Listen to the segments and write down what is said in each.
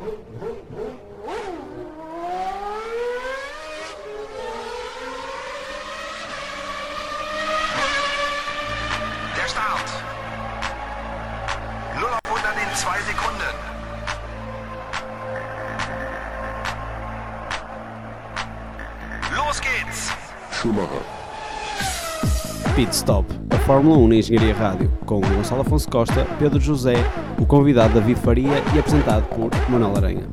Der Start. 0 auf 100 in 2 Sekunden. Los geht's. Schumacher, Pit Stop, a Fórmula 1 na Engenharia Rádio, com Gonçalo Afonso Costa, Pedro José, o convidado David Faria e apresentado por Manuel Aranha.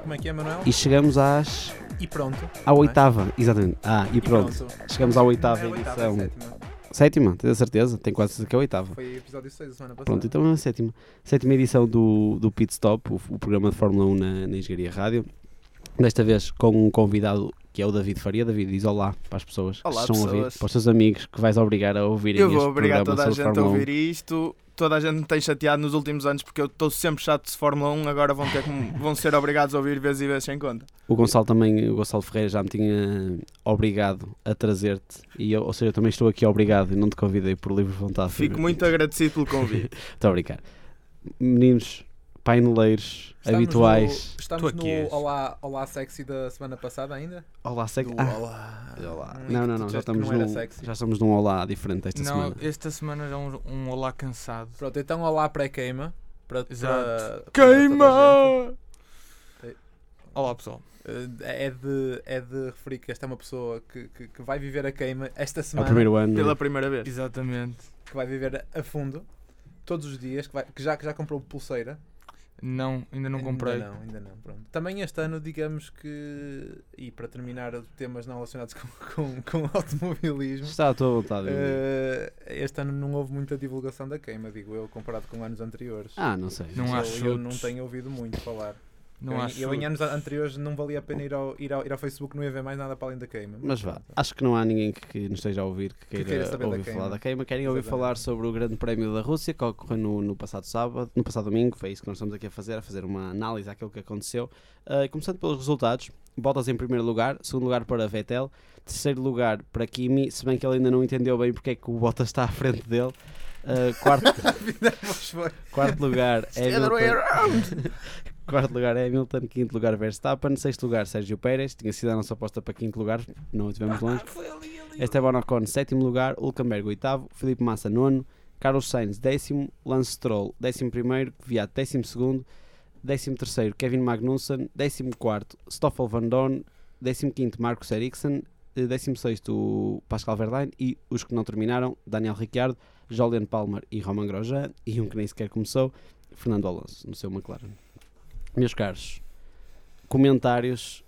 Como é que é, Manuel? E chegamos às, E pronto. à oitava, exatamente. Ah, e pronto. Chegamos à oitava É oitava, edição. sétima. Sétima, tens a certeza? Tenho quase certeza que é a oitava. Foi episódio 6 da semana passada. Pronto, então é a sétima. Sétima edição do, do Pit Stop, o, o programa de Fórmula 1 na, na Engenharia Rádio. Desta vez com um convidado que é o David Faria. David, diz olá para as pessoas Olá, que estão a ouvir, para os teus amigos que vais obrigar a ouvirem Eu vou obrigar toda a gente a Fórmula 1. ouvir isto. Toda a gente me tem chateado nos últimos anos porque eu estou sempre chato de Fórmula 1. Agora vão, ter me- vão ser obrigados a ouvir vezes e vezes sem conta. O Gonçalo também, o Gonçalo Ferreira já me tinha obrigado a trazer-te, e eu, ou seja, eu também estou aqui obrigado e não te convidei por livre vontade. Fico muito agradecido pelo convite. Muito obrigado. Meninos, paineleiros, Estamos habituais. No, estamos Tu no és. Olá, Olá Sexy da semana passada ainda? Olá. Do ah, Olá. olá. Um Não, não, não, já estamos, não num, sexy. já estamos num olá diferente esta não, semana. esta semana é um, um olá cansado. Pronto, então Olá pré-queima. Para, Exato. para- para. Queima! Olá pessoal. Uh, É de, é de referir que esta é uma pessoa que, que, que vai viver a queima esta É semana. primeiro ano. Pela primeira vez. Exatamente. Que vai viver a fundo. Todos os dias. Que, vai- que já, que já comprou pulseira. Não, ainda não comprei. Ainda não, ainda não. Pronto. Também este ano, digamos que. E para terminar, temas não relacionados com, com, com automobilismo. Está à tua vontade. eh, este ano não houve muita divulgação da queima, digo eu, comparado com anos anteriores. ah, não sei. Não eu, há eu não tenho ouvido muito falar. Não eu, acho. eu em anos anteriores não valia a pena ir ao, ir, ao, ir ao Facebook, não ia ver mais nada para além da queima. Mas vá, acho que não há ninguém que, que nos esteja a ouvir que queira, queira saber da ouvir queima. falar da queima. Querem ouvir Exatamente. falar sobre o Grande Prémio da Rússia que ocorreu no, no passado sábado, no passado domingo. Foi isso que nós estamos aqui a fazer, a fazer uma análise àquilo que aconteceu. Ah, começando pelos resultados, Bottas em primeiro lugar, segundo lugar para Vettel, terceiro lugar para Kimi, se bem que ele ainda não entendeu bem porque é que o Bottas está à frente dele. Ah, quarto, foi. quarto lugar é Hamilton. Quarto lugar é Hamilton, quinto lugar Verstappen, sexto lugar Sérgio Pérez, tinha sido a nossa aposta para quinto lugar, não estivemos longe. Esteban Ocon, sétimo lugar, Hulkenberg, oitavo, Felipe Massa, nono, Carlos Sainz, décimo, Lance Stroll, décimo primeiro, Viat, décimo segundo, décimo terceiro, Kevin Magnussen, décimo quarto, Stoffel Van Dorn, décimo quinto, Marcus Ericsson, eh, décimo sexto, Pascal Verlaine e os que não terminaram, Daniel Ricciardo, Julian Palmer e Roman Grosjean e um que nem sequer começou, Fernando Alonso, no seu McLaren. Meus caros, comentários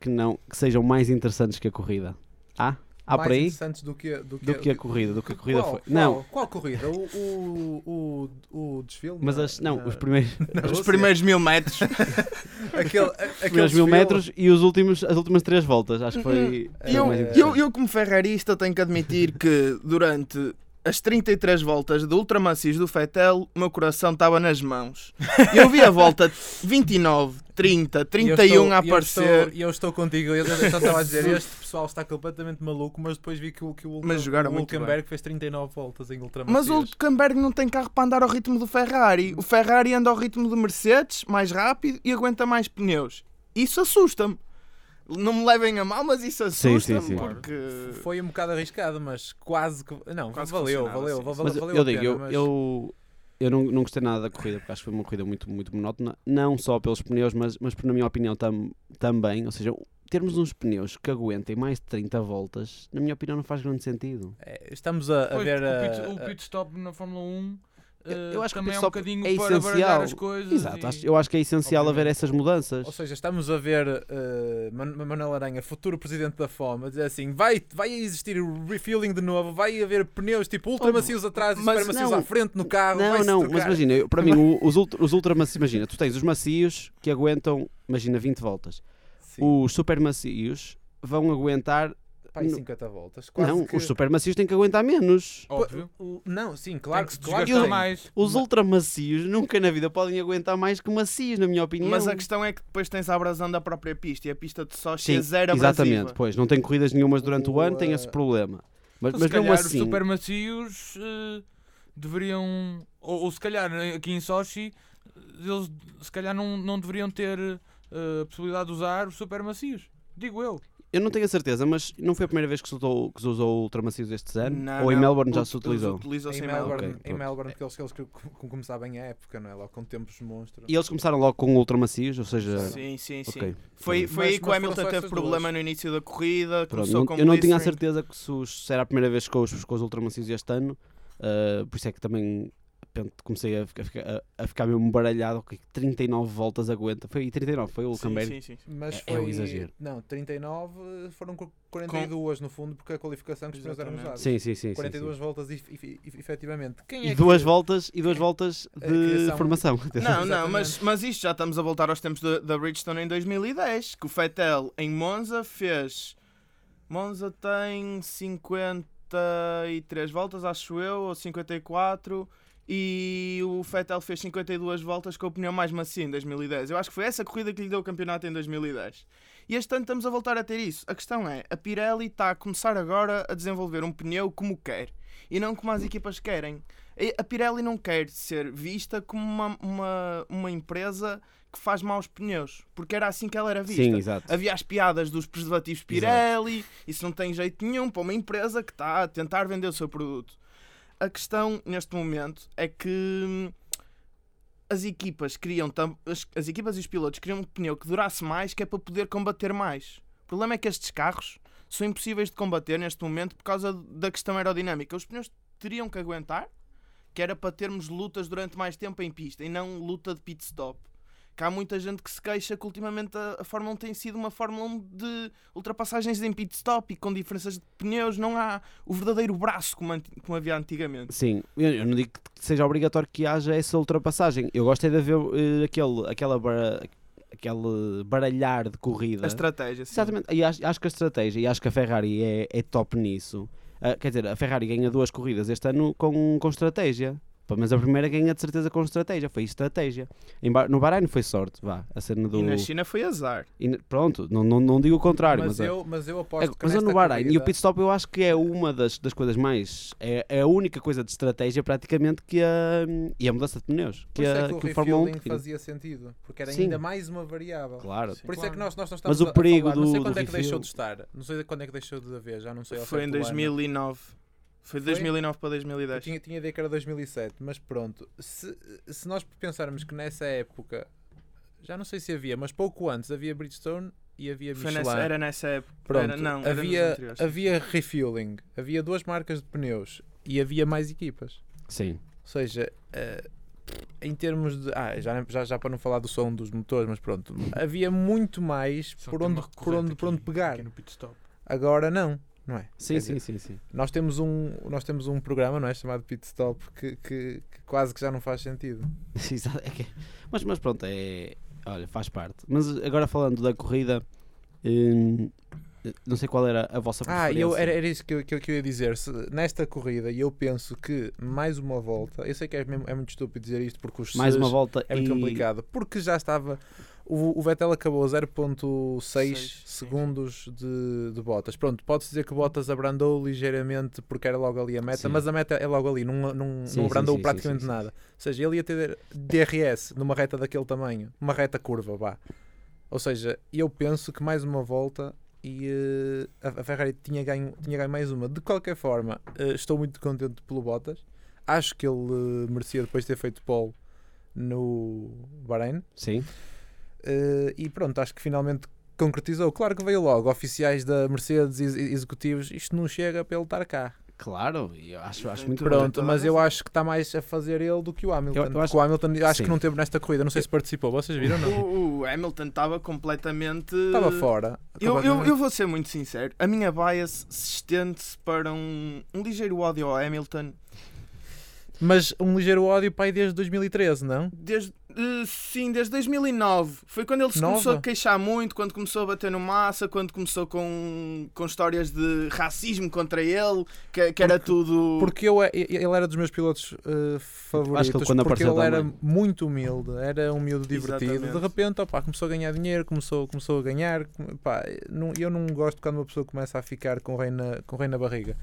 que não que sejam mais interessantes que a corrida. Há? Há mais por aí? interessantes do que, do que, Do que a corrida, do que a corrida qual, foi. Qual, Não, Qual corrida? O, o, o, o desfile? mas as, não, na- os primeiros, na Os primeiros mil metros. Aquele, a- os aquele primeiros mil metros e os últimos, as últimas três voltas. Acho que foi. Uhum. E eu, eu, eu, como ferrarista, tenho que admitir que durante as 33 voltas do ultramacios do Fettel, o meu coração estava nas mãos. Eu vi a volta 29, 30, E eu 31 estou- a e eu aparecer. estou- E eu, estou contigo. Eu, só estava a dizer: este pessoal está completamente maluco. Mas depois vi que o, que o, Mas o Hulkenberg fez 39 voltas em ultramacios. Mas o Hulkenberg não tem carro para andar ao ritmo do Ferrari. O Ferrari anda ao ritmo do Mercedes, mais rápido e aguenta mais pneus. Isso assusta-me. Não me levem a mal, mas isso assusta-me sim, sim. porque. Foi um bocado arriscado, mas quase que. Não, Quase valeu, valeu, sim. valeu, Mas valeu eu digo, pena, eu, mas- eu, eu não, não gostei nada da corrida porque acho que foi uma corrida muito, muito monótona, não só pelos pneus, mas, mas por, na minha opinião tam, também. Ou seja, termos uns pneus que aguentem mais de 30 voltas, na minha opinião, não faz grande sentido. É, Estamos a, a Pois, ver. o, a- pit, o a- pit stop na Fórmula 1 Eu- eh, eu acho que o também pit é um bocadinho é para essencial. as coisas. Exato, e- acho- eu acho que é essencial haver Obviamente. essas mudanças. Ou seja, estamos a ver uh, Man- Manuel Aranha, futuro presidente da FOM, a dizer assim: vai, vai existir refueling de novo, vai haver pneus tipo ultramacios atrás e super macios não. à frente no carro. Não, não, trocar. mas imagina, eu- para mim, os, ultra, os ultramacios, imagina, tu tens os macios que aguentam, imagina, 20 voltas. Sim, Os super macios vão aguentar. Pá, e no- 50 voltas. Quase não, que... os super macios têm que aguentar menos. Óbvio. O- Não, sim, claro, Tem que se tem. mais. Os Ma- ultramacios nunca na vida podem aguentar mais que macios, na minha opinião. Mas a questão é que depois tens a abrasão da própria pista e a pista de Sochi Sim, é zero exatamente, abrasiva. pois, não tem corridas nenhumas durante o, O, ano, tem eh, esse problema. Mas, Então, mas se calhar assim, os super macios eh, deveriam. Ou, ou se calhar eh, aqui em Sochi, eles se calhar não, não deveriam ter eh, a possibilidade de usar os super macios. Digo eu. Eu não tenho a certeza, mas não foi a primeira vez que se usou, que se usou ultramacios este ano? Não, Ou em não. Melbourne já se utilizou? Utilizou-se Em em Melbourne, Melbourne. Ok, em. Melbourne que eles, que eles que- que começaram bem a época, não é? Logo com tempos monstros. E eles começaram logo com ultramacios, ou seja... Sim, sim, sim. Ok. Foi, foi Mas- aí que o Hamilton teve problema duas. no início da corrida. Pronto, começou não- com eu não tinha a certeza que se, os- se era a primeira vez com os, com os ultramacios este ano, ah, por isso é que também repente, comecei a ficar, a a- ficar mesmo baralhado. ok, 39 voltas aguenta. Foi 39, foi o Sim, Hulkenberg. sim, sim, sim. Mas É- é um foi. exagero. Não, 39 foram qu- 42 no fundo, porque a qualificação que os pneus eram usados. Sim, sim, sim. sim, 42 sim. voltas ef- ef- ef- efetivamente. Quem E é duas que... voltas e duas voltas A de formação. Não, não, mas, mas isto já estamos a voltar aos tempos da- Bridgestone em 2010, que o Fettel em Monza fez. Monza tem 53 voltas, acho eu, ou 54, e o Fettel fez 52 voltas com o pneu mais macio em 2010. Eu acho que foi essa corrida que lhe deu o campeonato em 2010. E este ano estamos a voltar a ter isso. A questão é, a Pirelli está a começar agora a desenvolver um pneu como quer, e não como as equipas querem. A Pirelli não quer ser vista como uma, uma, uma empresa que faz maus pneus, porque era assim que ela era vista. Sim, exato. Havia as piadas dos preservativos Pirelli, isso não tem jeito nenhum para uma empresa que está a tentar vender o seu produto. A questão neste momento é que hum, as equipas queriam as, as equipas e os pilotos queriam um pneu que durasse mais, que é para poder combater mais. O problema é que estes carros são impossíveis de combater neste momento por causa da questão aerodinâmica. Os pneus teriam que aguentar, que era para termos lutas durante mais tempo em pista e não luta de pit stop. Que há muita gente que se queixa que ultimamente a, a Fórmula 1 tem sido uma Fórmula 1 de ultrapassagens em pit stop e com diferenças de pneus, não há o verdadeiro braço como, como havia antigamente. Sim, eu, eu não digo que seja obrigatório que haja essa ultrapassagem. Eu gosto é de ver eh, aquele, aquela aquele baralhar de corrida. A estratégia, sim. Exatamente, e acho, acho que a estratégia e acho que a Ferrari é, é top nisso. Ah, quer dizer, a Ferrari ganha duas corridas este ano com, com estratégia. Pá, Mas a primeira ganha de certeza com estratégia, foi estratégia. No Bahrein foi sorte, vá, a cena do. E na China foi azar. e pronto, não, não, não digo o contrário, Mas, mas, a- eu, mas eu é, aposto que mas eu no Bahrein e o corrida- pit stop eu acho que é uma das, das coisas mais. É, é a única coisa de estratégia praticamente que a. e a mudança de pneus. Que, a, é que o que o Fórmula 1 refielding define. fazia sentido, porque era Sim. ainda mais uma variável. Claro. Sim. Por isso é que Claro. nós, nós não estamos Mas o a- a perigo falar, não sei do- quando do é que deixou refill- de estar, não sei quando é que deixou de haver, já não sei Foi em certo o ano. 2009. Foi de Foi? 2009 para Eu 2010. tinha, tinha ideia que era 2007, mas pronto. Se, se nós pensarmos que nessa época, já não sei se havia, mas pouco antes havia Bridgestone e havia Michelin. nessa, era nessa época. Pronto, era, não, havia, anteriores. havia refueling, havia duas marcas de pneus e havia mais equipas. Sim. Ou seja, eh, em termos de. Ah, já, já, já para não falar do som dos motores, mas pronto, havia muito mais Só por onde, por onde, corrente por onde aqui- pegar. aqui no pit stop. Agora não, não é? Sim, Quer sim, dizer, sim, sim. Nós temos um, nós temos um programa, não é? Chamado Pit Stop que, que, que quase que já não faz sentido. Exato, é que- mas, mas pronto, é. Olha, faz parte. Mas agora falando da corrida, hum, não sei qual era a vossa Ah, preferência. eu, era, era isso que eu, que, eu, que eu ia dizer. Se, nesta corrida, eu penso que mais uma volta. Eu sei que é, mesmo- é muito estúpido dizer isto porque os Mais uma volta é muito e... complicado. Porque já estava. O, o Vettel acabou a 0.6 Seis, segundos de, de Bottas. Pronto, pode-se dizer que Bottas abrandou ligeiramente porque era logo ali a meta, Sim. mas a meta é logo ali, não, não, Sim, não sim, abrandou sim, praticamente sim, sim, sim. nada. Ou seja, ele ia ter DRS numa reta daquele tamanho, uma reta curva, vá. Ou seja, eu penso que mais uma volta e eh, a Ferrari tinha ganho, tinha ganho mais uma. De qualquer forma, eh, estou muito contente pelo Bottas. Acho que ele eh, merecia depois ter feito pole no Bahrein. Sim, Eh, e pronto, acho que finalmente concretizou. Claro que veio logo, oficiais da Mercedes ex- executivos, isto não chega para ele estar cá. claro, e eu acho, acho muito. Pronto, mas eu acho que está mais a fazer ele do que o Hamilton. Eu- eu acho- o Hamilton acho Sim. que não teve nesta corrida, não sei se participou, vocês viram ou não? O, o Hamilton estava completamente. Estava fora. Eu, eu, eu vou ser muito sincero, a minha bias se estende-se para um, um ligeiro ódio ao Hamilton Mas um ligeiro ódio para aí desde 2013, não? desde, eh, sim, desde 2009. Foi quando ele se Nova? começou a queixar muito, quando começou a bater no massa, quando começou com, com histórias de racismo contra ele, que, que era tudo. Porque eu, é- ele era dos meus pilotos eh, favoritos. Acho que quando porque ele era muito humilde, era um miúdo divertido. Exatamente. De repente, opá, começou a ganhar dinheiro, começou, começou a ganhar. Não- eu não gosto quando uma pessoa começa a ficar com o rei na, com o rei na barriga.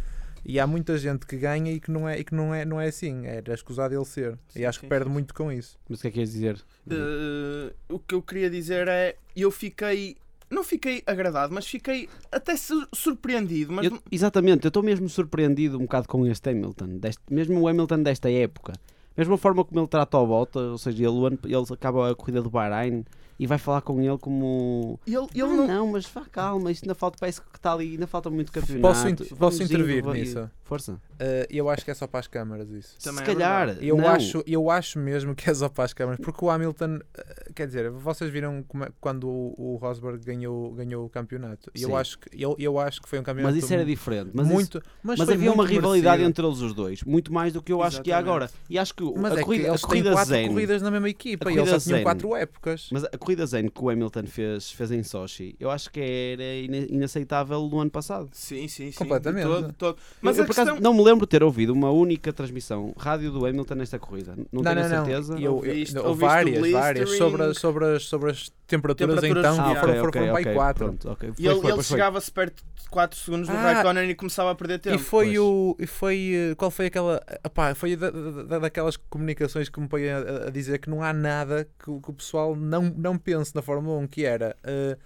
E há muita gente que ganha e que não é, e que não é, não é assim. Era escusado ele ser. Sim, e acho sim, que perde muito com isso. Mas o que é que queres dizer? Eh, o que eu queria dizer é. Eu fiquei. Não fiquei agradado, mas fiquei até sur- surpreendido. Mas Eu- exatamente, eu estou mesmo surpreendido um bocado com este Hamilton, deste- mesmo o Hamilton desta época. Mesmo a forma como ele trata o Bota, ou seja, ele, ele acaba a corrida do Bahrein e vai falar com ele como. ele, ele "Ah, não. não... mas vá calma, isto ainda falta, parece que está ali, ainda falta muito campeonato. Posso, Vamos posso intervir indo, vai- nisso? Força. Eh, eu acho que é só para as câmaras isso. Também Se é calhar. verdade. Eu não. acho, eu acho mesmo que é só para as câmaras, porque o Hamilton, eh, quer dizer, vocês viram como é- quando o, o Rosberg ganhou, ganhou o campeonato. E eu acho, que, eu, eu acho que foi um campeonato Mas isso era diferente. Mas, isso- muito. mas mas foi havia uma rivalidade merecido. entre eles os dois, muito mais do que eu acho que há Exatamente. agora. E acho que Mas a é corrida, que a eles têm corrida quatro zen, corridas na mesma equipa A e eles só tinham zen. quatro épocas. Mas a corrida zen que o Hamilton fez, fez em Sochi, eu acho que era ina- inaceitável no ano passado. Sim, sim, sim. Completamente. todo, todo. Mas Mas eu, a acaso, não me lembro de ter ouvido uma única transmissão rádio do Hamilton nesta corrida. Não, Não, tenho a não, não. certeza. E eu, Ouviste- eu- ouviste várias, várias. Sobre, as- sobre, as, sobre as temperaturas, Temperaturas então, Ah, foram, ok, foram, foram para aí quatro. Pronto, ok. E Foi, ele, foi, ele chegava-se perto de 4 segundos do Ah, Raikkonen e começava a perder tempo. E foi pois. o. E foi. eh, Qual foi aquela. Epá, foi da, da- daquelas comunicações que me põem a, a dizer que não há nada que, o- que o pessoal não, não pense na Fórmula 1, que era eh,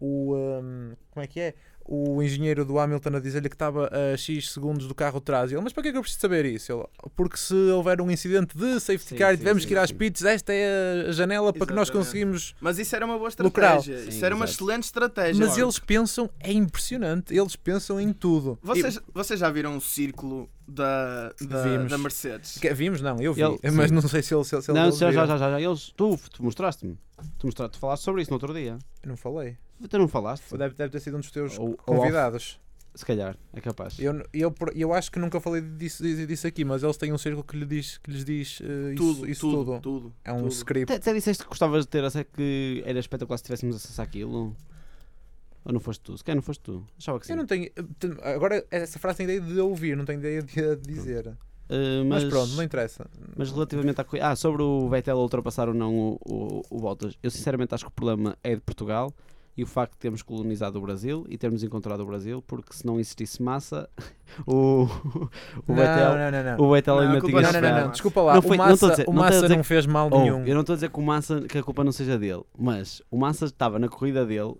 o. ehm, como é que é? O engenheiro do Hamilton a dizer-lhe que estava a X segundos do carro atrás. Ele, mas para que é que eu preciso saber isso? Ele, porque se houver um incidente de safety Sim, car e tivermos que ir às pits, esta é a janela para que nós Exatamente. conseguimos. Mas isso era uma boa estratégia. Sim, isso era uma excelente estratégia. Mas eles pensam, é impressionante, eles pensam em tudo. Vocês, vocês já viram o círculo da, da, Vimos. da Mercedes? Que- Vimos? Não, eu vi. Ele- mas sim. não sei se ele, se, se Não, já, já, já, já. Eles, tu, tu mostraste-me. Tu, mostraste, tu falaste sobre isso no outro dia. Eu Não falei. Tu não falaste? Deve, deve ter sido um dos teus Ou- ou convidados. Se calhar, é capaz. Eu, eu, eu acho que nunca falei disso, disso aqui, mas eles têm um círculo que, lhe diz, que lhes diz isso, Tudo, isso tudo, tudo. tudo, É um tudo. script. Até, disseste que gostavas de ter, até que era espetacular se tivéssemos acesso àquilo. Ou não foste tu? Se calhar não foste tu. Achava que sim. Eu não tenho. te- Agora, essa frase tem ideia de ouvir, não tenho ideia de dizer. Uh, Mas, mas, pronto, não interessa. Mas relativamente à corrida. Ah, sobre o Vettel ultrapassar ou não o, o, o Bottas, eu sinceramente acho que o problema é de Portugal e o facto de termos colonizado o Brasil e termos encontrado o Brasil, porque se não existisse massa, o, o não, Vettel, não, não, não. o Vettel Não, ainda tinha Não, não, não, não, desculpa lá. Não foi- o não Massa, dizer- o não estou a Massa dizer não fez mal Oh, nenhum. eu não estou a dizer que o Massa que a culpa não seja dele, mas o Massa estava na corrida dele,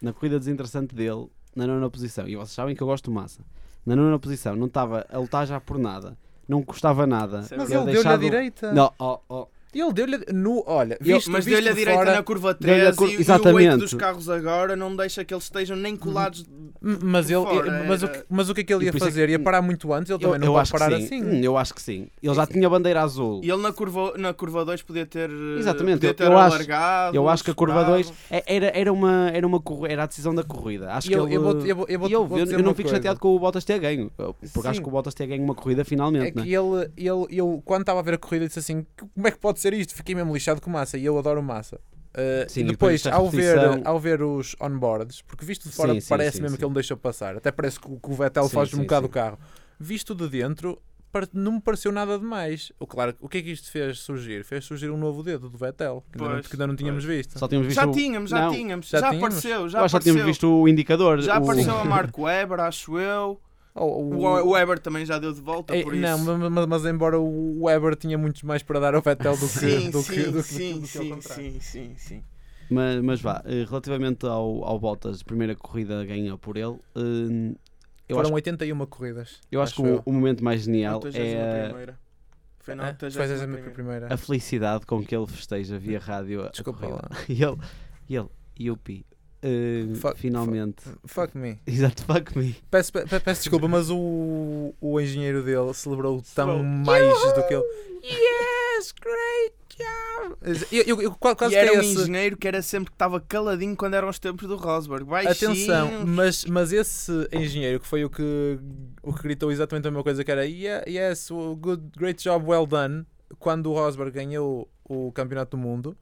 na corrida desinteressante dele, na nona posição. E vocês sabem que eu gosto do Massa. Na nona posição, não estava a lutar já por nada, não custava nada. É Mas Ele deu-lhe a deixado- direita. Não, oh, oh, Ele deu-lhe no. Olha, Ele- visto, mas deu-lhe a de direita fora, na curva Deu-lhe a 13 cur- e, e o Exatamente. weight dos carros agora não deixa que eles estejam nem colados. Mas, ele, fora, mas, o que, mas o que é que ele ia é fazer? que- Ia parar muito antes? Ele eu, também não eu acho que parar sim. assim. Hum, Eu acho que sim. Ele já tinha bandeira azul. E ele na curva, na curva 2 podia ter, eh, Exatamente, podia eu- ter eu acho- alargado. Eu acho que a curva esperado. 2 era, era, uma, era, uma, era a decisão da corrida. Acho E eu, que ele, eu vou, eu, vou- eu, vou, eu, vou eu- dizer eu não fico coisa. chateado com o Bottas ter ganho, porque acho Sim. que o Bottas ter ganho uma corrida finalmente. É né? que ele, ele, eu, quando estava a ver a corrida, disse assim: como é que pode ser isto? Fiquei mesmo lixado com massa e eu adoro massa. Uh, Sim, depois, depois ao, ver, repetição- ao ver os onboards, porque visto de fora Sim, sim, parece sim, mesmo sim. que ele não deixou passar, até parece que, o- que o Vettel faz um bocado sim. o carro. Visto de dentro, não me pareceu nada demais. O, claro, o que é que isto fez surgir? Fez surgir um novo dedo do Vettel, que, ainda, não, Pois, que ainda não tínhamos visto. Só tínhamos visto Já tínhamos, já Não, tínhamos. já Já, tínhamos? apareceu, já eu acho que só tínhamos apareceu. visto o indicador. Já o- apareceu a Marco Weber, acho eu. O, o- o Weber também já deu de volta, É, por isso. não, mas, mas- mas embora o Weber tinha muito mais para dar ao Vettel do que, sim, do sim, que, do que, sim, que sim, sim, sim, sim. Mas, mas vá, eh, relativamente ao, ao Bottas, primeira corrida ganha por ele, eh, eu Foram acho, 81 corridas. eu acho que o, o momento mais genial é a, 81ª. Foi na É, foi a 81ª. primeira. a felicidade com que ele festeja via rádio. a Desculpa lá. E ele, e ele, Yupi, eh, Fuck- finalmente. Fuck me. Exato, fuck me. Peço, pe- pe- peço desculpa, mas o, o engenheiro dele celebrou tão mais do que ele. Yes, great job! Eu, eu, eu qua- quase E era um é esse. engenheiro que era sempre que estava caladinho quando eram os tempos do Rosberg. Baixinho. Atenção, mas, mas esse engenheiro que foi o que, o que gritou exatamente a mesma coisa que era "Yeah, Yes, good, great job, well done, quando o Rosberg ganhou o Campeonato do Mundo.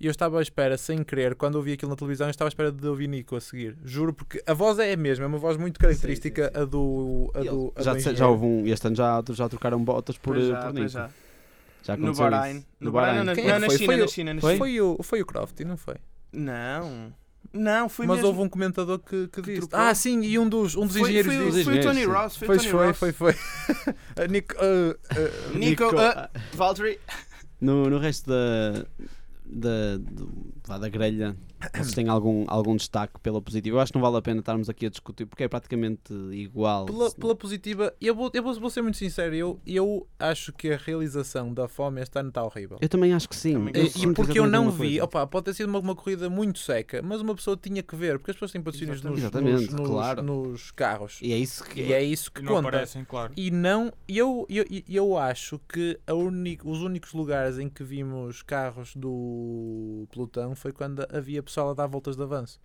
E eu estava à espera, sem querer, quando ouvi aquilo na televisão, eu estava à espera de ouvir Nico a seguir. Juro, porque a voz é a mesma, é uma voz muito característica Sim, sim, sim. a do. A do, a já, do já houve um, este ano já, já trocaram botas por, Pois já, por Nico. já. Já No Bahrein. isso. No Bahrein, não, na, Quem não, é que na foi? China, Foi na China, na foi? China. Foi o, foi o Croft, não foi? Não. Não, foi mas mesmo. houve um comentador que, que disse. trocou? Ah, sim, e um dos, um dos foi, engenheiros foi, disse. foi o Tony Ross. Foi o Pois Tony foi, Ross. foi, foi. A Nico, uh, uh, Nico, ah, Valtteri. No, no resto da, da, da grelha, vocês têm algum, algum destaque pela positiva? Eu acho que não vale a pena estarmos aqui a discutir porque é praticamente igual. Pela, Se- pela positiva, eu, vou, eu vou, vou ser muito sincero, eu, eu acho que a realização da fome este ano está horrível. Eu também acho que sim. Eu E- e porque eu não vi, opa, pode ter sido uma, uma corrida muito seca, mas uma pessoa tinha que ver, porque as pessoas têm patrocínios nos, nos, nos- claro. nos carros. E é isso que E é isso que E não conta. aparecem, claro. E não, eu, eu, eu acho que a uni- os únicos lugares em que vimos carros do pelotão foi quando havia pessoal a dar voltas de avanço.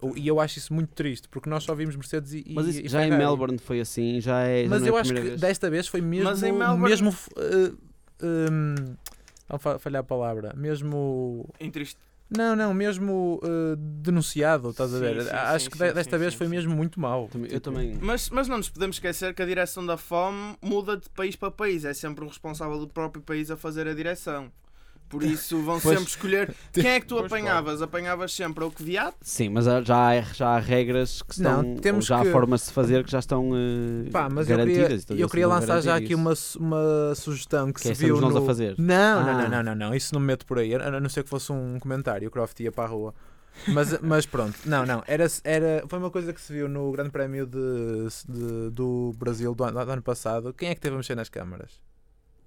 O- E eu acho isso muito triste, porque nós só vimos Mercedes e, Mas isso, e já em. Melbourne foi assim, já é. já Mas não é eu a acho que vez. desta vez foi mesmo. Mas em Melbourne- mesmo uh, um, não fa- falhar a palavra. Mesmo. Entriste. Não, não, mesmo uh, denunciado, estás a Sim, ver? sim, acho sim, que desta sim, vez sim, foi sim. mesmo muito mau. Também- Eu Tipo, também. Mas, mas não nos podemos esquecer que a direção da fome muda de país para país. É sempre o responsável do próprio país a fazer a direção. Por isso vão Pois. sempre escolher. Quem é que tu Pois, apanhavas? Apanhavas sempre o que viado? Sim, mas já há, já há regras que estão. Não, temos já que- há formas de fazer que já estão eh, Pá, mas eu garantidas. queria, então eu eles queria lançar já garantir aqui isso. uma, uma sugestão que, Que é se viu no... a fazer. Não, não, Ah. não, não, não, não, isso não me meto por aí, a a não ser que fosse um comentário, o Croft ia para a rua. Mas, mas pronto, não, não, era, era, foi uma coisa que se viu no Grande Prémio de, de- do Brasil do ano, do ano passado. Quem é que teve a mexer nas câmaras?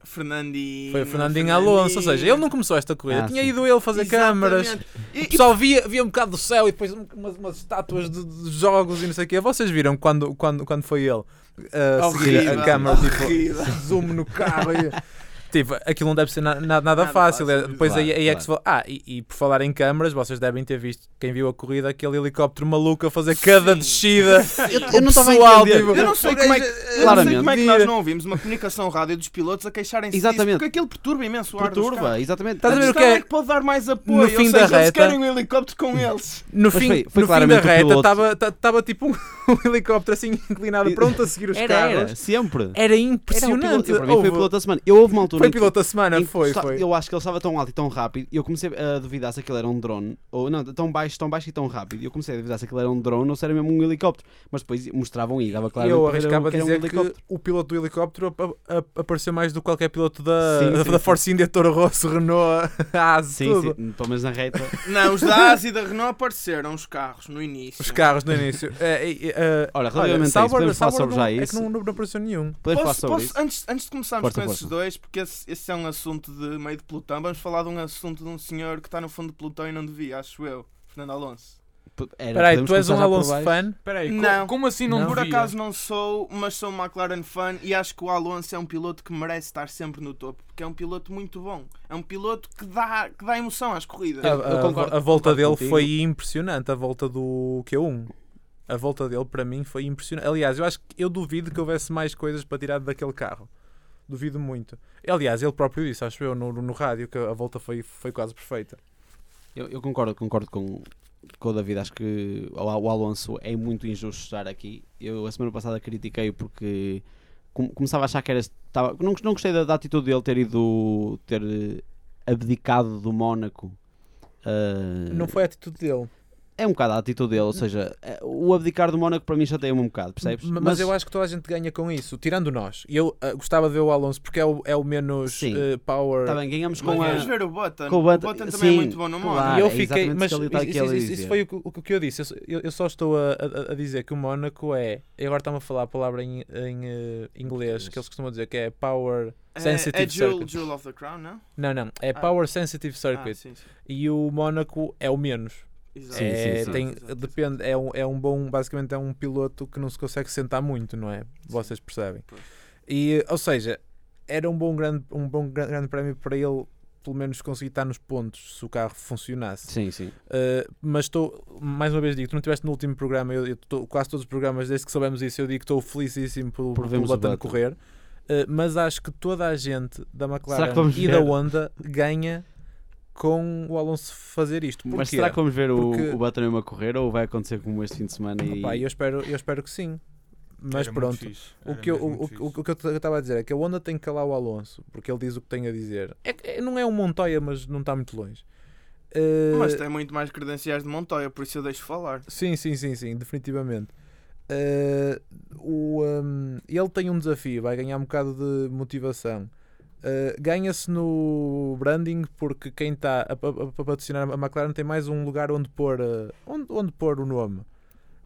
Fernandinho. Foi o Fernandinho Alonso, ou seja, ele não começou esta corrida, Ah, tinha sim. ido ele fazer câmaras. Exatamente. E- O pessoal via, via um bocado do céu e depois um- umas, umas estátuas de, de jogos e não sei o quê. Vocês viram quando, quando, quando foi ele a seguir a câmara, tipo, zoom no carro e. Tipo, aquilo não deve ser na- na- nada, Nada fácil. fácil, é- Depois claro, aí, aí é que se claro. fala. Ah, e, e por falar em câmaras, vocês devem ter visto, quem viu a corrida, aquele helicóptero maluco a fazer cada Sim. descida. Eu não estava a Pessoal, entender. tipo, Eu não sei como é que, eu Claramente. como é que nós não ouvimos uma comunicação rádio dos pilotos a queixarem-se disso, Exatamente. porque aquilo perturba imenso o ar Perturba, carros. exatamente. Estás a ver o questão que é- é que pode dar mais apoio. No ou fim seja, da eles reta- querem um helicóptero com eles. No fim, foi- foi no fim claramente da reta estava tipo um, um helicóptero assim inclinado, pronto a seguir os Era, carros. era, sempre. Era impressionante. piloto, eu, para mim foi o piloto da semana. Eu houve uma altura foi em que- piloto da semana, em que foi, está- foi. Eu acho que ele estava tão alto e tão rápido e eu comecei a duvidar se aquilo era um drone ou não, tão baixo, tão baixo e tão rápido. E eu comecei a duvidar se aquilo era um drone ou se era mesmo um helicóptero. Mas depois mostravam e dava claro eu que era- arriscava que era um dizer que helicóptero. o piloto do helicóptero ap- ap- apareceu mais do que qualquer piloto da, Sim, da, sim, da sim. Force India, Toro Rosso, Renault, Haas, Sim, tudo. sim, pelo menos na reta. Não, os da ASI e da Renault apareceram os carros no início. Os carros no início. É, é, é, Olha, relativamente a isso, podemos falar sobre não- já É que isso. não, apareceu nenhum. Podemos falar sobre posso- isso? antes, antes de começarmos Força, com esses dois, porque esse, esse é um assunto de meio de pelotão, vamos falar de um assunto de um senhor que está no fundo do pelotão e não devia, acho eu, Fernando Alonso. P- era, Espera aí, podemos tu és um Alonso fan? Espera aí, co- Não. como assim não, Não. Por acaso não sou, mas sou um McLaren fan e acho que o Alonso é um piloto que merece estar sempre no topo, porque é um piloto muito bom. É um piloto que dá, que dá emoção às corridas. A, a- concordo- a volta dele contigo. foi impressionante. A volta do Q1. A volta dele, para mim, foi impressionante. Aliás, eu acho que eu duvido que houvesse mais coisas para tirar daquele carro. Duvido muito. Aliás, ele próprio disse, acho eu, no, no rádio, que a volta foi, foi quase perfeita. Eu, eu concordo, concordo com, com o David. Acho que o, o Alonso é muito injusto estar aqui. Eu a semana passada critiquei porque com- começava a achar que era. Estava, não, não gostei da, da atitude dele ter ido. ter eh, abdicado do Mónaco. Ah, Não foi a atitude dele. É um bocado a atitude dele, ou seja, eh, o abdicar do Mónaco para mim chateia-me um bocado, percebes? M- Mas, eu acho que toda a gente ganha com isso, tirando nós. E eu ah, gostava de ver o Alonso porque é o, é o menos Sim. eh, power. Está bem, ganhamos Mas com a. vamos ver o Button. com o o Button, Button, também sim, é muito bom no modo. claro. Eu é fiquei, mas isso aqui isso, a isso- isso foi o, que- o que eu disse. Eu só- Eu, eu só estou a, a- a dizer que o Mónaco é. E agora está-me a falar a palavra em, em eh, inglês que eles costumam dizer que é Power É, Sensitive é Jewel, Circuit. Jewel of the Crown, não? Não, não. É Ah. Power Sensitive Ah, Circuit. sim, sim. E o Mónaco é o menos. Exato. Sim, é, sim, sim. tem, Exato, depende, é um, é um bom, basicamente é um piloto que não se consegue sentar muito, não é? Vocês percebem. Pois. E, ou seja, era um bom grande, um bom gra- grande prémio para ele pelo menos conseguir estar nos pontos se o carro funcionasse. Sim, sim. Uh, mas estou, mais uma vez digo, tu não estiveste no último programa, eu, eu tô- quase todos os programas, desde que soubemos isso, eu digo que estou felicíssimo por, Por por vermos o o Button correr. Uh, mas acho que toda a gente da McLaren e ver? da Honda ganha com o Alonso fazer isto. Mas Porquê? será que vamos ver o, Porque- o Button mesmo a correr ou vai acontecer como este fim de semana? E... Opa, eu, espero, eu espero que sim. Mas Era pronto, o que, eu, o, o, o que eu estava a dizer é que a Honda tem que calar o Alonso, porque ele diz o que tem a dizer. É, é- não é um Montoya, mas não está muito longe. Eh, Mas tem muito mais credenciais de Montoya, por isso eu deixo falar. Sim, sim, sim, sim, definitivamente. Eh, o, um, ele tem um desafio, vai ganhar um bocado de motivação. Eh, Ganha-se no branding porque quem está a, a- a patrocinar a McLaren tem mais um lugar onde pôr, eh, onde, onde pôr o nome.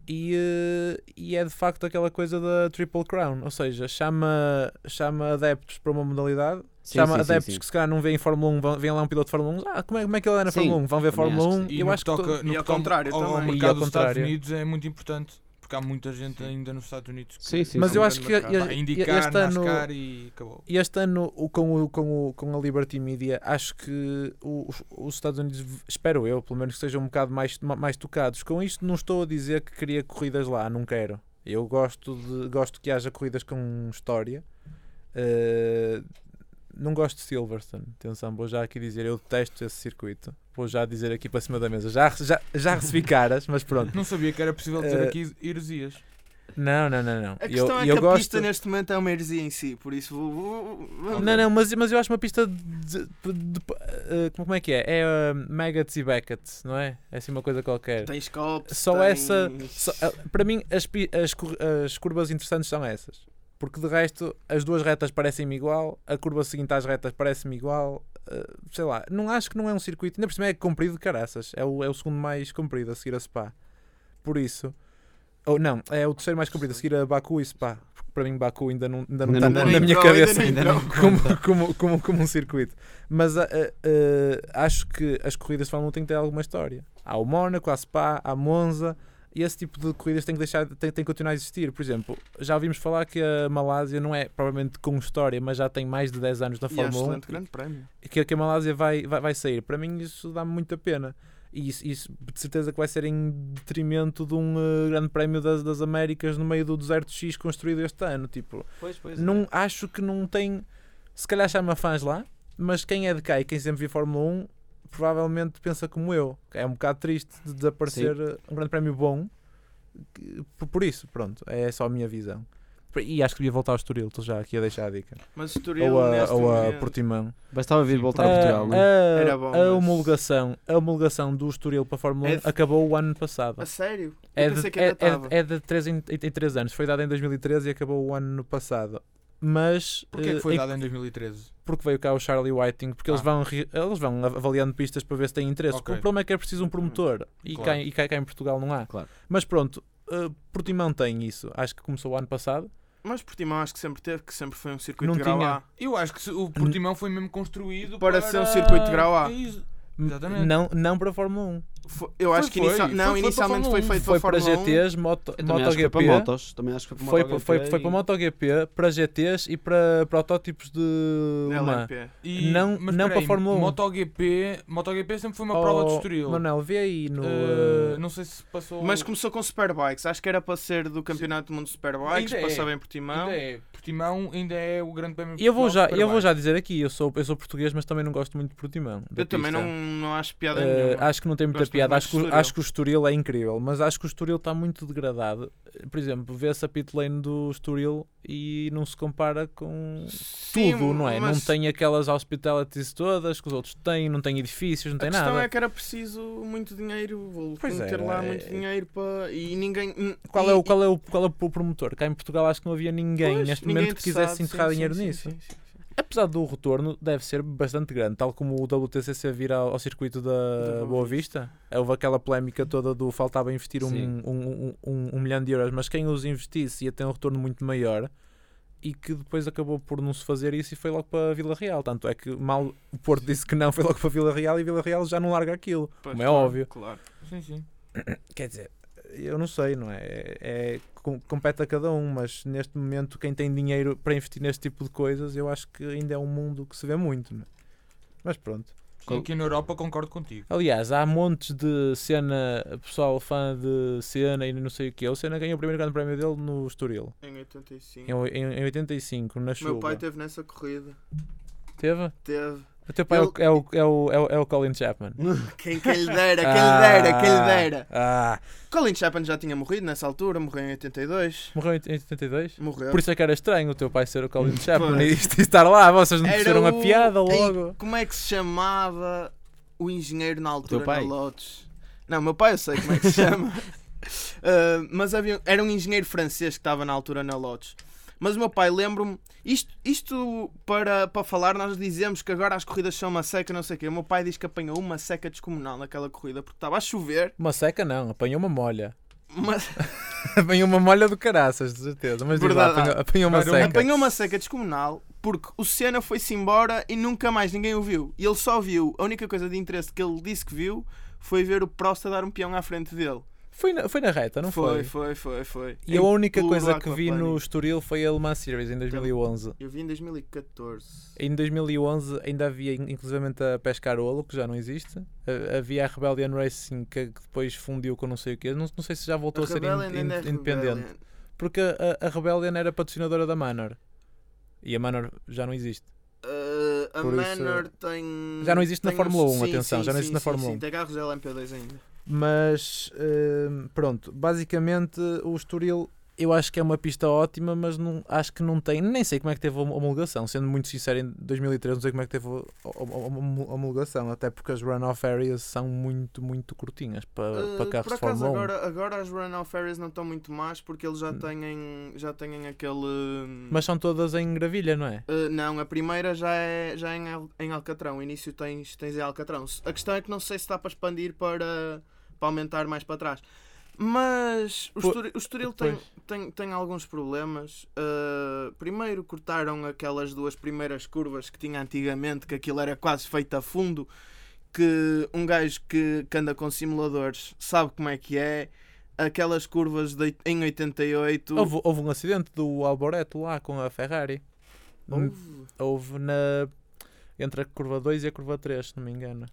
E, eh, e é de facto aquela coisa da Triple Crown, ou seja, chama, chama adeptos para uma modalidade, Sim, chama sim, adeptos sim. que se calhar não veem Fórmula 1, vão- veem lá um piloto de Fórmula 1, ah, como é, como é que ele é na Sim, Fórmula 1? Vão ver Fórmula acho 1 que E eu acho que que toca, to- no e ao que contrário ao, ao também. E mercado ao dos Estados. Unidos é muito importante. Porque há muita gente ainda nos Estados Unidos que Sim, sim, Mas sim. eu acho que e- e- indicar este ano- e acabou. E este ano, com, o, com, o, com a Liberty Media, acho que o- os, os Estados Unidos, espero eu, pelo menos que sejam um bocado mais, ma- mais tocados. Com isto, não estou a dizer que queria corridas lá, não quero. Eu gosto, de, gosto que haja corridas com história. Eh, não gosto de Silverstone, atenção, vou já aqui dizer, eu detesto esse circuito. Vou já dizer aqui para cima da mesa. Já, já, já recebi caras, mas pronto. Não sabia que era possível dizer Eh, aqui heresias. Não, não, não, não. A Eu, questão é eu que a gosto... pista neste momento é uma heresia em si, por isso vou. vou- vou- Não, não, mas, mas eu acho uma pista de, de- de- eh, como é que é? É uh, Maggots e Beckett, não é? É assim uma coisa qualquer. Tens copos, Só tens- essa- Só- eh, para mim, as, as, as curvas interessantes são essas. Porque de resto, as duas retas parecem-me igual, a curva seguinte às retas parece-me igual. Eh, sei lá, não acho que não é um circuito. Ainda por cima é comprido de caraças. É o, é o segundo mais comprido a seguir a Spa. Por isso. Ou não, é o terceiro mais comprido a seguir a Baku e Spa. Porque para mim, Baku ainda não, ainda não está não na, na minha não cabeça Ainda não como, como, como, como um circuito. Mas ah, ah, acho que as corridas de Fórmula 1 têm que ter alguma história. Há o Mónaco, há a Spa, há a Monza. E esse tipo de corridas tem que, deixar, tem, tem que continuar a existir. Por exemplo, já ouvimos falar que a Malásia não é provavelmente com história, mas já tem mais de 10 anos na E é um Fórmula 1 excelente grande prémio. e que, que a Malásia vai, vai, vai sair. Para mim, isso dá-me muita pena. E isso, isso de certeza que vai ser em detrimento de um eh, grande prémio das, das Américas no meio do deserto X construído este ano. Tipo, Pois, pois. não acho que não tem. Se calhar chama fãs lá, mas quem é de cá e quem sempre viu Fórmula 1 provavelmente pensa como eu. É um bocado triste de desaparecer eh, um grande prémio bom. que- Por, por isso, pronto, é só a minha visão. E acho que devia voltar ao Estoril, estou já aqui a deixar a dica. Mas o Estoril Ou a, neste ou a Portimão. Bastava vir Sim, voltar a A- Portugal, não é? a, Era bom, a mas- homologação, a homologação do Estoril para a Fórmula 1 É de- acabou o ano passado. A sério? É Eu de, que é, ainda é, estava. é de 3 em, em 3 anos. Foi dado em 2013 e acabou o ano passado. Mas Porquê é eh, que foi em- dado em 2013? porque veio cá o Charlie Whiting, porque eles, Ah. vão, ri- eles vão avaliando pistas para ver se têm interesse. Ok. O problema é que é preciso um promotor e, Claro. cá, e cá, cá em Portugal não há. Claro. Mas pronto, uh, Portimão tem isso. Acho que começou o ano passado. Mas Portimão acho que sempre teve, que sempre foi um circuito Não de grau tinha. A. Eu acho que o Portimão foi mesmo construído Para ser um circuito de grau A. Exatamente. Não, não para a Fórmula 1. Foi- eu acho que foi. inicia- Foi- não, foi para inicialmente foi Fórmula 1. feito Foi para para Fórmula 1. GTs, moto, Eu também acho que foi para MotoGP. motos. Também acho que foi para Foi, MotoGP foi, foi para e- MotoGP, para GTs e para protótipos de. LMP. E- Não- mas não peraí, para Fórmula 1. MotoGP, MotoGP sempre foi uma prova de Oh, Estoril. Manel, vê aí no. Uh, não sei se passou. Mas começou com Superbikes. Acho que era para ser do Campeonato do Mundo de Superbikes. Ainda é. Passava em Portimão. Ainda é. Portimão ainda é o grande prémio eu vou, já, eu vou já dizer aqui, eu sou, eu sou português, mas também não gosto muito de Portimão. Eu também pista. não, não acho piada Eh, nenhuma. acho que não tem muita piada. Acho que, acho que o Estoril é incrível, mas acho que o Estoril está muito degradado. Por exemplo, vê-se a pit lane do Estoril e não se compara com Sim, tudo, não é? Não mas tem aquelas hospitalities todas que os outros têm, não tem edifícios, não A tem questão nada. é que era preciso muito dinheiro. Vou Pois meter é, lá é- muito dinheiro para. E ninguém. Qual é, o, qual, é o, qual é o promotor? Cá em Portugal acho que não havia ninguém Pois, neste ninguém momento que quisesse enterrar sim, dinheiro sim, nisso. sim. Apesar do retorno, deve ser bastante grande, tal como o WTCC vir ao, ao circuito da Boa Vista. Houve aquela polémica toda do faltava investir um, um, um, um- um milhão de euros, mas quem os investisse ia ter um retorno muito maior e que depois acabou por não se fazer isso e foi logo para Vila Real. Tanto é que mal o Porto disse que não, foi logo para Vila Real e Vila Real já não larga aquilo. Pois, como é claro, óbvio. Claro. Sim, sim. Quer dizer, eu não sei, não é? É, é- compete a cada um, mas neste momento quem tem dinheiro para investir neste tipo de coisas, eu acho que ainda é um mundo que se vê muito, não é? Mas pronto. Sim, aqui na Europa concordo contigo. Aliás, há montes de cena, pessoal fã de cena e não sei o que. O Senna ganhou o primeiro grande prémio dele no Estoril, Em 85. em, em, em 85, na O chuva. meu pai teve nessa corrida. Teve? Teve. O teu pai é o- é, o, é, o, é, o, é o Colin Chapman. Quem, quem lhe dera, quem lhe dera, quem lhe dera. Ah, Colin Chapman já tinha morrido nessa altura, morreu em 82. morreu em 82? Morreu. Por isso é que era estranho o teu pai ser o Colin Chapman e, e estar lá. Vocês não Era perceberam a o- piada Ei, logo. como é que se chamava o engenheiro na altura na Lotus. Não, meu pai eu sei como é que se chama. Uh, mas havia, era um engenheiro francês que estava na altura na Lotus. Mas o meu pai, lembro-me, isto, isto para, para falar, nós dizemos que agora as corridas são uma seca, não sei o quê. O meu pai diz que apanhou uma seca descomunal naquela corrida porque estava a chover, Uma seca não, apanhou uma molha. mas apanhou uma molha do caraças, de certeza. Mas diz lá, Verdade. apanhou, apanhou uma seca. apanhou uma seca descomunal porque o Senna foi-se embora e nunca mais ninguém o viu. E ele só viu, a única coisa de interesse que ele disse que viu foi ver o Prost a dar um peão à frente dele. Foi, na, foi na reta, não foi? foi, foi, foi. E a Em única puro coisa que vi no Estoril foi a Le Mans Series em 2011. Eu vi em 2014. Em 2011 ainda havia in- inclusivamente a Pescarolo, que já não existe. A- Havia a Rebellion Racing, que depois fundiu com não sei o quê. Não, não sei se já voltou a, ser Rebellion in- ainda é in- independente. Rebellion. Porque a, a Rebellion era patrocinadora da Manor. E a Manor já não existe. Uh, a Por isso- Manor tem. Já não existe na tem Fórmula uns- 1, sim, atenção, sim, já não sim, existe na sim, Fórmula sim, 1. Tem carros LMP2 ainda. Mas hum, pronto, basicamente o Estoril eu acho que é uma pista ótima, mas não, acho que não tem, nem sei como é que teve a homologação, sendo muito sincero, em 2013 não sei como é que teve a, homologação, até porque as runoff areas são muito, muito curtinhas para, Uh, para carros por de acaso Fórmula 1. agora, agora as runoff areas não estão muito más porque eles já têm, já têm aquele. Mas são todas em gravilha, não é? Uh, não, a primeira já é, já é em, em Alcatrão. O início tens, tens em Alcatrão. A questão é que não sei se dá para expandir para, para aumentar mais para trás. Mas o Estoril, o Estoril tem, tem, tem alguns problemas. Uh, primeiro cortaram aquelas duas primeiras curvas que tinha antigamente, que aquilo era quase feito a fundo. Que um gajo que, que anda com simuladores sabe como é que é. Aquelas curvas de, em 88. Houve, houve um acidente do Alboreto lá com a Ferrari. Houve. Houve na entre a curva 2 e a curva 3, se não me engano.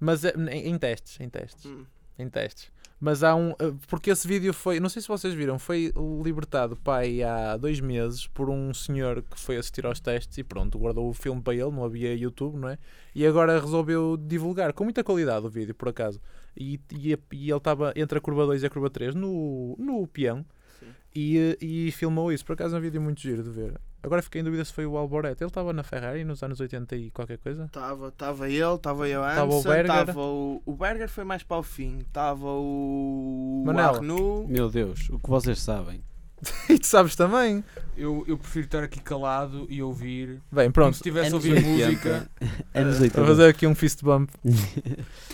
Mas é- em, em testes, em testes. Hum. Em testes. Mas há um. eh, Porque esse vídeo foi. Não sei se vocês viram, foi libertado pai há dois meses por um senhor que foi assistir aos testes e pronto, guardou o filme para ele, não havia YouTube, não é? E agora resolveu divulgar com muita qualidade o vídeo, por acaso. E, e, e ele estava entre a curva 2 e a curva 3 no, no peão Sim. e, e filmou isso. Por acaso é um vídeo muito giro de ver. Agora fiquei em dúvida se foi o Alboreto. Ele estava na Ferrari nos anos 80 e qualquer coisa. Estava tava ele, estava eu Tava o antes, Berger. estava o, o Berger foi mais para o fim, estava o Manel. Arnoux. Meu Deus, o que vocês sabem. e tu sabes também. Eu, eu prefiro estar aqui calado e ouvir. Bem, Como pronto. se estivesse a ouvir 80. música. Anos Vou 80. fazer aqui um fist bump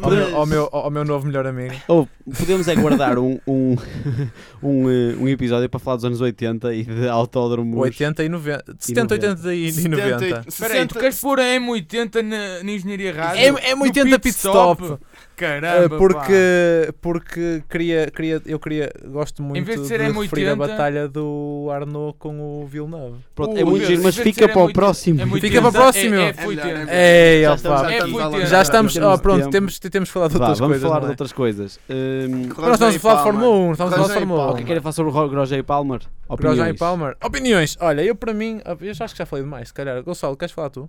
ao, meu, ao, meu, ao meu novo melhor amigo. Ou podemos é guardar um, um, um, eh, um episódio para falar dos anos 80 e de autódromos. 80 e 90. 70, 80 e, e 90. Espera aí, tu queres pôr a M80 na, na engenharia rádio? É, é No 80 pit stop. Caramba, Uh, porque porque queria, queria, eu queria, gosto muito vez de de, ser referir a M80, batalha do Arnaud com o Villeneuve. Pronto, Uh, é muito giro, mas em fica ser para o M80, próximo. M80 Fica para o próximo. É, É é F80. melhor. Ei, Já opa. estamos a É tanto F80. alongar. Já estamos, oh, pronto, temos, temos falado de Vá, outras vamos coisas. falar não de é? outras coisas. Hum, Mas nós estamos a falar de Fórmula 1, estamos a falar de Fórmula 1. o que querem falar sobre o Roger e Palmer? Grosjean e Opiniões. Palmer. Opiniões. Olha, eu para mim, eu já acho que já falei demais, se calhar. Gonçalo, queres falar tu?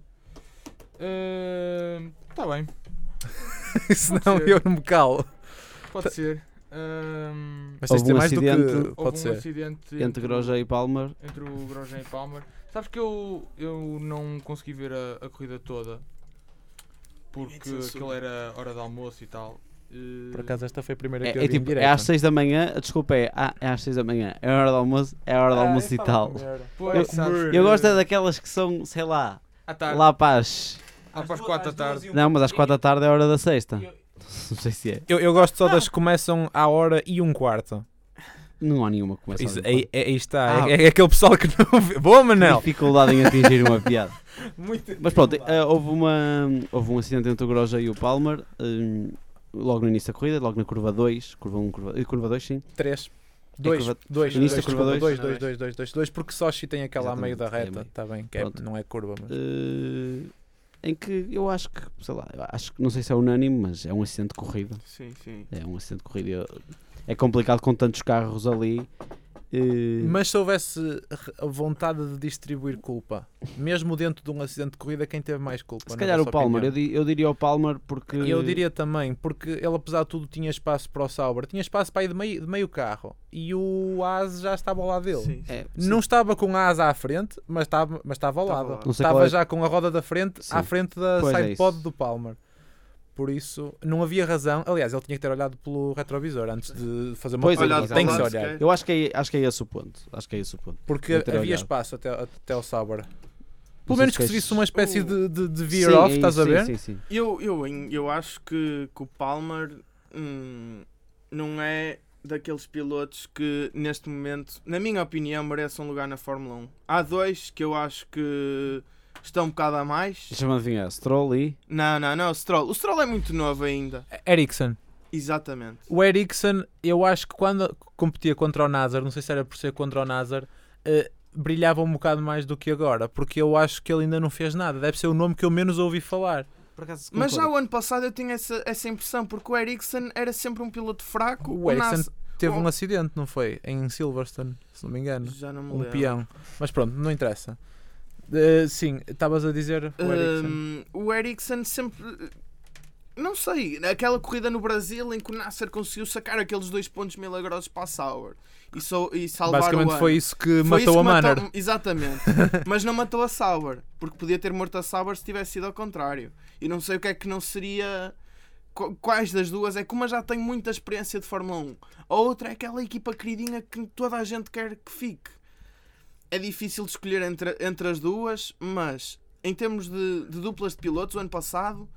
Está bem, Senão ser. eu não me calo. pode ser. Ahm, Mas tens de ter um mais do que acidente. pode houve um ser. acidente Entre Grosjean e Palmer. entre o Grosjean e Palmer. Sabes que eu, eu não consegui ver a, a corrida toda porque censura. aquilo era hora de almoço e tal. Eh, Por acaso esta foi a primeira que É, eu é vi em tipo, é às 6 da manhã, desculpa, é, ah, é às 6 da manhã, é a hora do almoço, é a hora do Ah, almoço e tal. Pois, sabes, Eu gosto é daquelas que são, sei lá, lá para as. lá para as 4 da tarde. Não, mas às 4 da tarde é a hora da sexta. Não sei se é. Eu, eu gosto só das que começam à hora e um quarto. Não há nenhuma que comece Isso, aí, aí está. Ah. É, é aquele pessoal que não vê. Boa, Manel! Dificuldade em atingir uma piada. Muito Mas pronto, eh, houve, uma, houve um acidente entre o Grosjean e o Palmer, hum, logo no início da corrida, logo na curva 2, curva 1, curva, eh, curva 2 sim. 3. 2, curva- 2, início da curva 2, dois? 2, 2, 2, 2, 2, porque Sochi tem aquela a meio da reta, está bem, que é- não é curva, mas... Eh, em que eu acho que, sei lá, acho que não sei se é unânime, mas é um acidente de corrida. Sim, sim. É um acidente de corrida. É complicado com tantos carros ali. eh, Mas se houvesse vontade de distribuir culpa, mesmo dentro de um acidente de corrida, quem teve mais culpa? se calhar o Palmer, eu, di- eu diria o Palmer porque. Eu diria também, porque ele apesar de tudo tinha espaço para o Sauber, tinha espaço para ir de meio, de meio carro e o As já estava ao lado dele. Sim, sim. É, Não estava com a asa à frente, mas estava, mas estava ao Estava lado. Estava qual é- já com a roda da frente Sim. à frente da Pois é sidepod isso. do Palmer. Por isso, não havia razão. Aliás, ele tinha que ter olhado pelo retrovisor antes de fazer uma Pois é, coisa. Olhado Tem que se o olhar. Eu acho que, é, acho que é esse o ponto. Acho que é esse o ponto. Porque havia olhado. espaço até, até ao Sauber. Pelo menos que se queres- visse uma espécie de, de, de Sim, veer-off, é estás a ver? Sim, sim, sim. Eu, eu, eu acho que, que o Palmer hum, não é daqueles pilotos que neste momento, na minha opinião, merecem um lugar na Fórmula 1. Há dois que eu acho que estão um bocado a mais. Deixa-me adivinhar. Stroll e. Não, não, não, o Stroll. O Stroll é muito novo ainda. Ericsson. Exatamente. O Ericsson, eu acho que quando competia contra o Nazar, não sei se era por ser contra o Nazar, eh, brilhava um bocado mais do que agora, porque eu acho que ele ainda não fez nada. Deve ser o nome que eu menos ouvi falar. Acaso, Mas já o ano passado eu tinha essa, essa impressão, porque o Ericsson era sempre um piloto fraco. O Ericsson Nas- teve um acidente, não foi? Em Silverstone, se não me engano. Já não me Um lembro. peão. Mas pronto, não interessa. Eh, sim, estavas a dizer o Ericsson. Hum, o Ericsson sempre. Não sei, aquela corrida no Brasil em que o Nasser conseguiu sacar aqueles dois pontos milagrosos para a Sauer e, so, e salvar o Basicamente ano. foi isso que Foi matou isso a que Manor. Exatamente. Mas não matou a Sauber, porque podia ter morto a Sauber se tivesse sido ao contrário. E não sei o que é que não seria. qu- Quais das duas é que uma já tem muita experiência de Fórmula 1, a outra é aquela equipa queridinha que toda a gente quer que fique. É difícil de escolher entre, entre as duas, mas em termos de, de duplas de pilotos, o ano passado,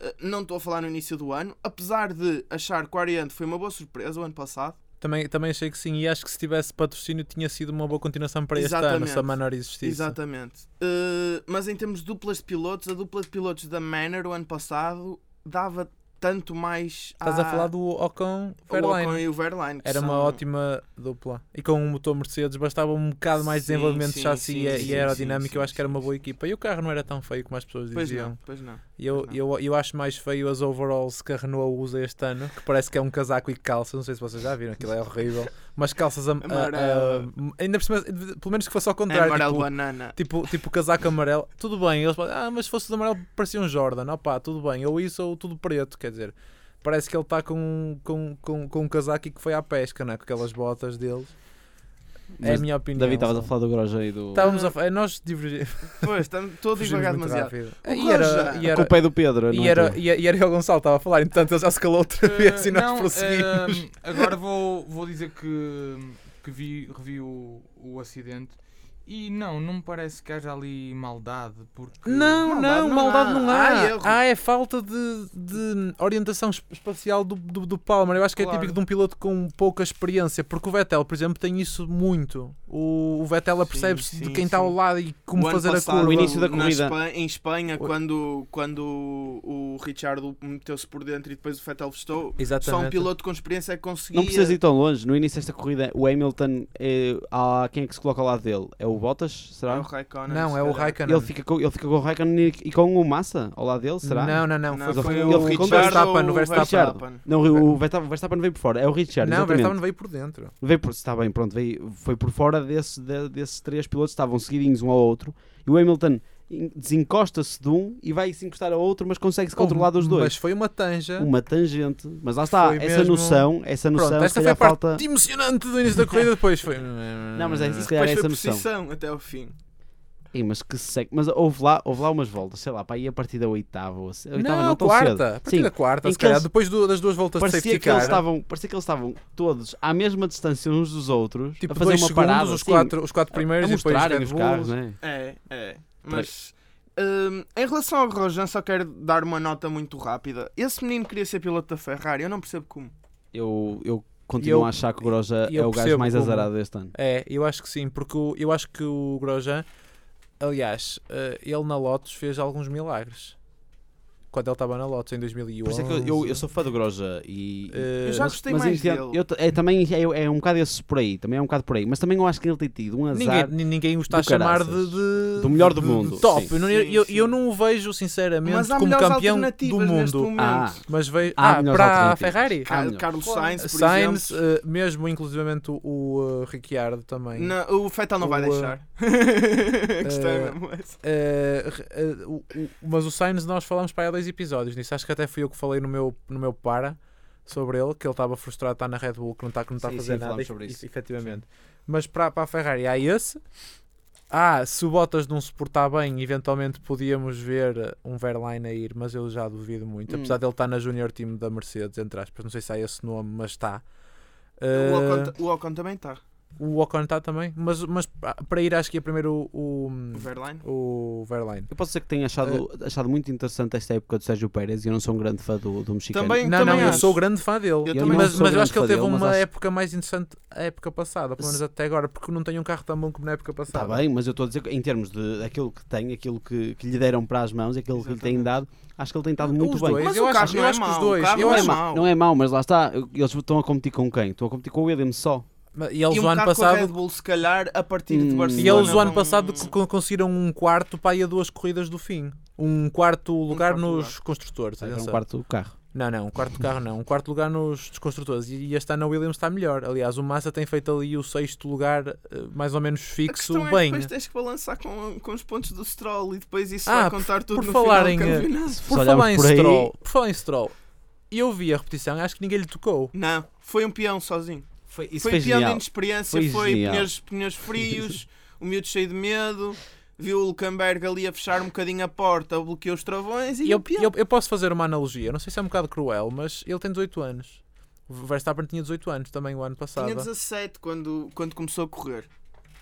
eh, não estou a falar no início do ano, apesar de achar que o Ariante foi uma boa surpresa o ano passado, Também, também achei que sim, e acho que se tivesse patrocínio tinha sido uma boa continuação para este ano, Exatamente. se a Manor existisse. Exatamente. Uh, mas em termos de duplas de pilotos, a dupla de pilotos da Manor o ano passado dava tanto mais. Estás a falar do Ocon o Ocon Fairline. e o Verline. Era uma são- ótima dupla. E com um motor Mercedes bastava um bocado mais Sim, desenvolvimento de chassi sim, e, e aerodinâmica. eu acho que era uma boa equipa. E o carro não era tão feio como as pessoas Pois diziam. não, pois não. E eu, não. eu, eu acho mais feio as overalls que a Renault usa este ano, que parece que é um casaco e calça. Não sei se vocês já viram, aquilo é horrível. Mas calças a, a- Amarelo. a- ainda por cima, pelo menos que fosse ao É contrário. amarelo tipo, banana. Tipo, tipo casaco amarelo, tudo bem. Eles ah, mas se fosse de amarelo parecia um Jordan, opá, tudo bem. Ou isso ou tudo preto, quer dizer, parece que ele está com, com, com, com um casaco e que foi à pesca, não é? Com aquelas botas deles. É a minha opinião. David, estavas a falar do Groja e do. Estávamos a fa- Nós divergimos Pois, estou a divagar demasiado. O E era, e A era, culpa é do Pedro. e é era, e era, e era o Gonçalo estava a falar, entretanto ele já se calou outra vez e nós não, prosseguimos. ehm, agora vou, vou dizer que, que vi, revi o, o acidente e não, não me parece que haja ali maldade. Porque Não, Maldade não, não maldade há. não há. Há. Ah, é falta de, de orientação es- espacial do, do, do Palmer. Eu acho que é Claro. típico de um piloto com pouca experiência, porque o Vettel, por exemplo, tem isso muito. O, o Vettel apercebe-se de quem está ao lado e como O fazer a passado, curva. O início da corrida. Espa- em Espanha, O- quando, quando o Richard meteu-se por dentro e depois o Vettel festou, só um Exatamente. piloto com experiência é que conseguia. Não precisas ir tão longe. No início desta corrida, o Hamilton, é, há quem é que se coloca ao lado dele? É o Bottas? É Será? o Raikkonen, Não, é o. Raikkonen. Ele fica, com, ele fica com o Raikkonen e, e com o Massa ao lado dele? Será? Não, não, não. Não, foi, foi ele o, o. Verstappen. O o Verstappen. Não, o Verstappen, o Verstappen veio por fora. É o Richard, Não, o. Verstappen veio por dentro. Veio por, está bem, pronto, veio, foi por fora desse, de- desses três pilotos, estavam seguidinhos um ao outro, e o Hamilton desencosta-se de um e vai se encostar a outro, mas consegue-se controlar dos dois. Mas foi uma tanja. Uma tangente, mas lá está, Foi essa mesmo- noção, essa noção, Pronto, esta foi a parte falta... emocionante do início da corrida. Depois foi. Não, mas é isso. Calhar depois foi essa noção. até ao fim. Ih, mas que seco, mas houve lá, houve lá umas voltas, sei lá, para ir a partir da oitava, ou se- oitava não, não, tão quarta. cedo. A partir Sim, da quarta, em se que calhar. eles- Depois do- das duas voltas de parecia safety que, eles estavam, parecia que eles estavam todos à mesma distância uns dos outros, Tipo, a fazer dois uma segundos, parada, os, sim, quatro, os quatro a- primeiros a e depois os carros, né? É, é. Mas hum, em relação ao Grosjean, só quero dar uma nota muito rápida. Esse menino queria ser piloto da Ferrari, eu não percebo como. Eu, eu continuo Eu- a achar que o Groja eu é o gajo mais como- azarado deste ano. É, eu acho que sim, porque o- eu acho que o Grosjean, aliás, eh, ele na Lotus fez alguns milagres. Quando ele estava na Lotus em 2011. Por isso é que eu, eu, eu sou fã do Groja e. Eh, Eu já mas- gostei mas mais entendo- dele. eu é, também é, é um bocado esse por aí, também é um bocado por aí, mas também eu acho que ele tem tido um azar. Ninguém, ni- ninguém o está a chamar de, de- Do melhor do mundo, de top. sim. Eu, Sim, eu, sim. eu não o vejo sinceramente Mas como campeão do mundo. Ah, Mas veio Há ah, para a. Ferrari. Car-. Carlos Sainz, por Sainz, exemplo. eh, mesmo inclusivamente o, eh, Ricciardo também. Não, o Fettel não vai O, uh, deixar. a questão é uh, mesmo essa. Mas o Sainz nós falamos para há dois episódios nisso. Acho que até fui eu que falei no meu, no meu para sobre ele, que ele estava frustrado de estar na Red Bull, que não está, que não está a fazer sim, nada, sobre e- isso. efetivamente. Mas para, para a Ferrari há esse, Ah, se o Bottas não se portar bem, eventualmente podíamos ver um Verline a ir, mas eu já duvido muito. Hum. Apesar dele estar na Junior Team da Mercedes, entre aspas, não sei se há esse nome, mas está. O Ocon, o Ocon também está. O Ocon está também, mas, mas para ir acho que é primeiro o, O Verline. o Verline. Eu posso dizer que tenho achado, achado muito interessante esta época do Sérgio Pérez e eu não sou um grande fã do, do mexicano. Também- Não, não, eu acho. sou grande fã dele. Eu Eu também mas, mas eu acho que ele teve dele, uma acho- época mais interessante a época passada, pelo menos Se- até agora, porque não tem um carro tão bom como na época Está passada. bem, mas eu estou a dizer que em termos de aquilo que tem, aquilo que, que lhe deram para as mãos, aquilo que lhe têm Exatamente. dado, acho que ele tem estado muito Os bem. dois, Mas eu acho, é acho que os dois. é. Não é mau, mas lá está, eles estão a competir com quem? Estão a competir com o Williams só. E eles e um o ano bocado com a Red passado Bull, se calhar, a partir de Hum. Barcelona. E eles o ano passado conseguiram um quarto para ir a duas corridas do fim. Um quarto lugar quarto nos lugar. construtores. Era um quarto do carro. Não, não, um quarto carro não. Um quarto lugar nos construtores. E e este ano a Williams está melhor. Aliás, o Massa tem feito ali o sexto lugar, eh, mais ou menos A fixo, questão é que bem. depois tens que balançar com, com os pontos do Stroll e depois isso Ah, vai contar tudo por no falar final em, do eh, campeonato. Por falar, em por aí- Stroll, por falar em Stroll, eu vi a repetição e acho que ninguém lhe tocou. Não, foi um peão sozinho. Foi, isso foi foi de genial. inexperiência, Foi foi, pneus, pneus frios, o miúdo cheio de medo, viu o Luckenberg ali a fechar um bocadinho a porta, bloqueou os travões e eu, eu, eu posso fazer uma analogia, não sei se é um bocado cruel, mas ele tem 18 anos. O Verstappen tinha 18 anos também o ano passado. Tinha 17 quando, quando começou a correr.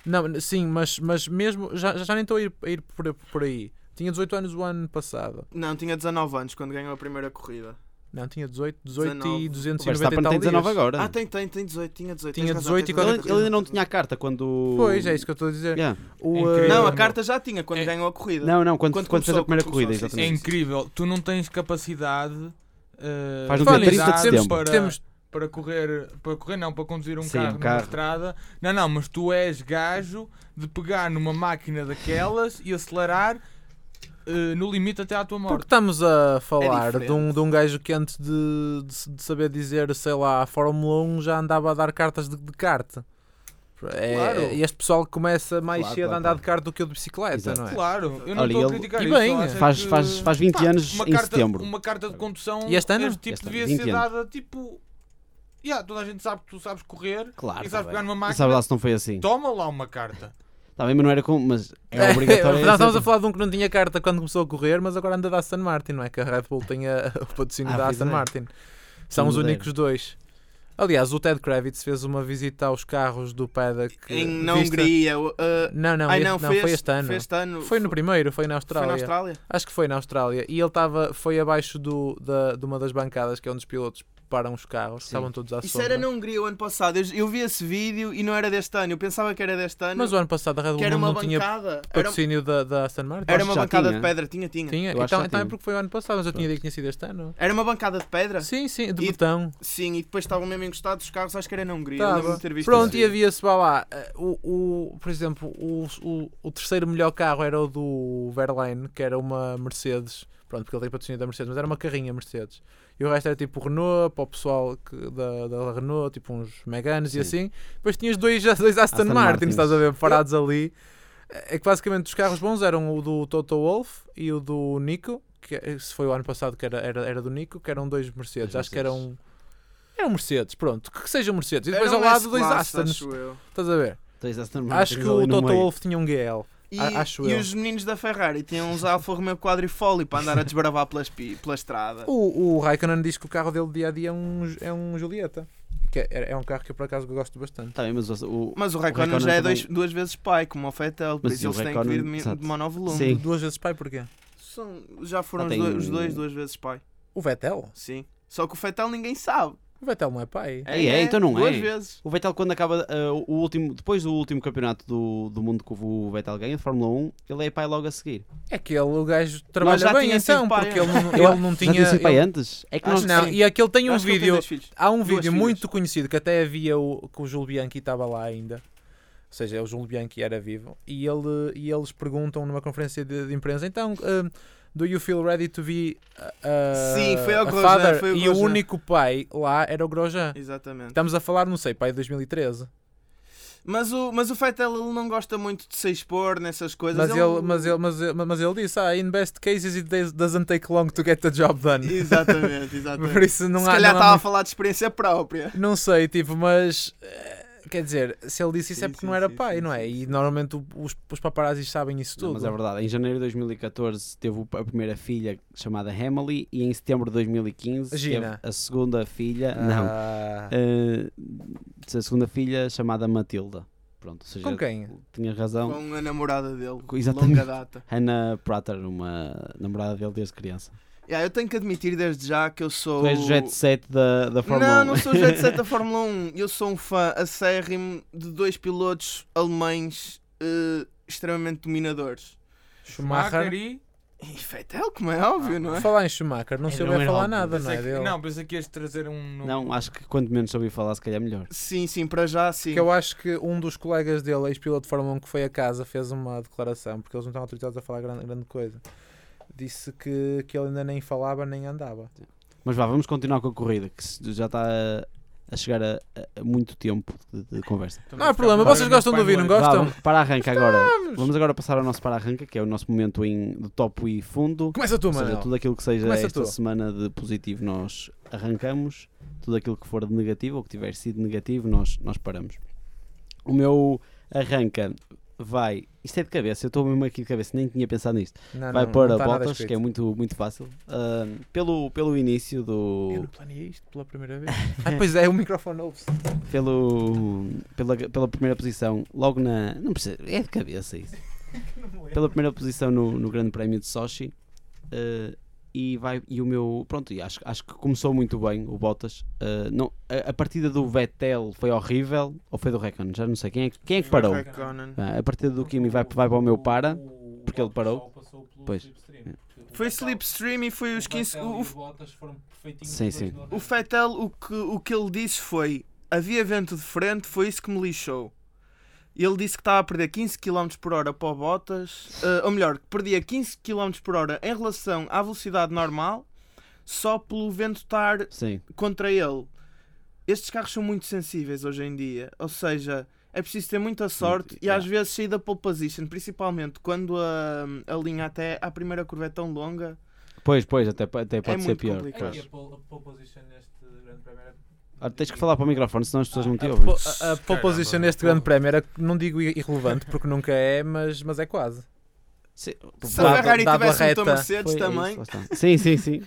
Não, sim, mas, mas mesmo. Já, já nem estou a ir, a ir por, por aí. Tinha 18 anos o ano passado. Não, tinha 19 anos quando ganhou a primeira corrida. Não, tinha 18, 18 19. e O 290 e tal tem 19 dias. agora. Ah, tem, tem, tem 18, tinha 18. Tinha tens razão, 18 e razão, ele, ele ainda não tinha a carta quando. Pois, é isso que eu estou a dizer. Yeah. O, É eh, Não, a carta já tinha quando É- ganhou a corrida. Não, não, quando, Quando quando, fez começou, a primeira quando corrida, sim, É exatamente. incrível. Tu não tens capacidade. eh, Faz no Fala dia nisso, 30 de temos, setembro. para, temos, para correr, para correr não, para conduzir um Sim, carro um numa carro. estrada. Não, não, mas tu és gajo de pegar numa máquina daquelas e acelerar eh, no limite até à tua porque morte. estamos a falar diferente. de, um, de um gajo que antes de, de, de saber dizer, sei lá, a Fórmula 1 já andava a dar cartas de, de kart. É, Claro. E este pessoal começa mais Claro, cedo claro, a andar claro. de kart do que o de bicicleta, Exato. não é? Claro, eu não estou a criticar e isso. bem, é Faz, que- faz, faz 20 Pá, anos uma em carta, setembro. Uma carta de condução E este ano? este tipo Este ano, devia 20 ser dada tipo. Yeah, toda a gente sabe que tu sabes correr Claro. e tá sabes bem. pegar numa máquina. sabe lá se não foi assim. Toma lá uma carta. Está bem, mas não era como. Mas é obrigatório. Nós estamos a falar de um que não tinha carta quando começou a correr, mas agora anda da Aston Martin, não é? Que a Red Bull tem a- o patrocínio Ah, da Aston é. Martin. São os únicos dois. Aliás, o Ted Kravitz fez uma visita aos carros do paddock. Em, na vista- Hungria. uh, Não, não, ai, este- não, não, foi, foi este, este ano. Foi este ano. Foi no primeiro, foi na Foi Austrália. na Austrália. Acho que foi na Austrália. E ele estava, foi abaixo do, da, de uma das bancadas, que é onde os pilotos param os carros. Sim. Estavam todos à Isso sombra. era na Hungria o ano passado. Eu, eu vi esse vídeo e não era deste ano. Eu pensava que era deste ano. Mas o ano passado a Red Bull era não, uma não tinha bancada. Era, patrocínio da, da Aston Martin. era uma bancada tinha. de pedra. Tinha, tinha. Tinha. Eu Então, então é porque foi o ano passado, mas eu tinha ideia que tinha sido este ano. Era uma bancada de pedra? Sim, sim, de E- botão. Sim, e depois estavam mesmo encostados os carros. Acho que era na Hungria. Tava. ter visto Pronto, e havia-se vá lá. eh, O, o, por exemplo, o, o, o terceiro melhor carro era o do Verlaine, que era uma Mercedes. Pronto, porque ele tem patrocínio da Mercedes, mas era uma carrinha Mercedes. E o resto era tipo Renault, para o pessoal que, da, da Renault, tipo uns Meganes e Sim. assim. Depois tinhas dois, dois Aston, Aston Martins, Martins. estás a ver, parados ali. É que basicamente os carros bons eram o do Toto Wolff e o do Nico, que eh, se foi o ano passado que era, era, era do Nico, que eram dois Mercedes. Dois Acho que eram. Eram Mercedes, pronto, que sejam Mercedes. E depois Era ao lado dois Astons. acho eu. Estás a ver? Tens Aston Acho Martins que ali o Toto. Wolff tinha um GL. E, acho e eu. os meninos da Ferrari tinham uns Alfa Romeo Quadrifoglio para andar a desbravar pelas, pi- pela estrada. O, o Raikkonen diz que o carro dele dia a dia é um, é um Julieta. Que é, é um carro que eu por acaso gosto bastante. Tá bem, mas o, o- Mas o Raikkonen Raikkonen já é também- dois, duas vezes pai, como o Fettel, por Mas isso o eles têm que vir de, Raikkonen, mi- exato. de monovolume. Sim. Duas vezes pai, porquê? São- já foram Ah, os, tem dois, os um- dois duas vezes pai. O Vettel? Sim. Só que o Fettel ninguém sabe. O Vettel não é pai. É, é, então não duas é. vezes. o Vettel, quando acaba uh, o último, depois do último campeonato do, do mundo que o Vettel ganha, de Fórmula 1, ele é pai logo a seguir. É que ele, o gajo trabalha já bem tinha então, pai, porque é. ele não, ele não Já tinha. tinha sido pai ele- antes? É que nós. Não, sim. e aquele tem um Acho que ele tem vídeo. Há um Duas vídeo filhas. muito conhecido que até havia o, que o Júlio Bianchi estava lá ainda. Ou seja, o Júlio Bianchi era vivo. E, ele, e eles perguntam numa conferência de, de imprensa: então, um, do you feel ready to be uh, Sim, foi ao a Grosjean, father? foi o e o Grosjean. único pai lá era o Grosjean. Exatamente. Estamos a falar, não sei, pai de 2013. Mas o, mas o Fettel ele não gosta muito de se expor nessas coisas. Mas ele, mas, ele, mas, ele, mas ele disse: ah, in best cases it does- doesn't take long to get the job done. Exatamente, exatamente. Por isso não Se há. calhar estava a falar de experiência própria. Não sei, tipo, mas. Quer dizer, se ele disse isso é porque sim, não era sim, pai, sim, não é? sim, E normalmente os, os paparazzis sabem isso Não, tudo. mas é verdade. Em janeiro de 2014 teve a primeira filha chamada Emily e em setembro de 2015 Gina. teve a segunda filha. Não. Ah, eh, a segunda filha chamada Matilda. Pronto, seja, com quem? tinha razão. Com a namorada dele. Exatamente. Longa data. Hannah Prater, uma namorada dele desde criança. Yeah, eu tenho que admitir desde já que eu sou. Tu és o jet set da, da Fórmula Não, 1. não sou jet set da Fórmula 1. Eu sou um fã acérrimo de dois pilotos alemães eh, extremamente dominadores. Schumacher. e. E Vettel, como é óbvio, não é? Falar em Schumacher, não É, não era falar óbvio. nada, não é que- dele? Não, pensei que ias trazer um. nome. Não, acho que quanto menos ouvi falar, se calhar melhor. Sim, sim, para já sim. Que eu acho que um dos colegas dele, ex-piloto de Fórmula 1, que foi a casa, fez uma declaração, porque eles não estão autorizados a falar grande, grande coisa. Disse que, que ele ainda nem falava nem andava. Mas vá, vamos continuar com a corrida, que já está a, a chegar a, a muito tempo de, de conversa. Estamos Não há problema, vocês gostam de ouvir, não Vá, Gostam? vamos para arranca agora. Vamos agora passar ao nosso para arranca, que é o nosso momento em, de topo e fundo. Começa tu, Manel. tudo aquilo que seja Começa esta tu. semana de positivo nós arrancamos, tudo aquilo que for de negativo ou que tiver sido negativo nós, nós paramos. O meu arranca vai, isto é de cabeça, eu estou mesmo aqui de cabeça, nem tinha pensado nisto. Não, vai não, para não está nada Bottas, que é muito, muito fácil. Ah, pelo, pelo início Eu do. não planeei isto pela primeira vez. ah, pois é, o microfone ouve-se. Pelo, pela, pela primeira posição, logo na. Não precisa, é de cabeça isso. Pela primeira posição no, no Grande Prémio de Sochi. ah, e, vai, e o meu. Pronto, e acho, acho que começou muito bem o Bottas. Ah, não, a, a partida do Vettel foi horrível. Ou foi do Raikkonen? Já não sei. Quem é, que- quem é que parou? Ah, a partida do Kimi vai, vai para o meu para. porque ele parou. Pois. Foi slipstream e foi os 15. O, o, Sim, sim. o Vettel, o que, o que ele disse foi: havia vento de frente, foi isso que me lixou. Ele disse que estava a perder 15 km por hora para o Bottas, eh, ou melhor, que perdia 15 km por hora em relação à velocidade normal, só pelo vento estar Sim. contra ele. Estes carros são muito sensíveis hoje em dia, ou seja, é preciso ter muita sorte e às yeah. vezes sair da pole position, principalmente quando a, a linha até à primeira curva é tão longa. Pois, pois, até, até pode ser muito pior. complicado. pois. a pole, position neste grande prémio Ah, tens que falar para o microfone, senão as pessoas não te A, ouvem. po- a, a pole position neste pô. grande prémio era, não digo irrelevante, porque nunca é, mas, mas é quase. Sim, Se a Ferrari a tivesse reta, Mercedes também. isso. Sim, sim, sim.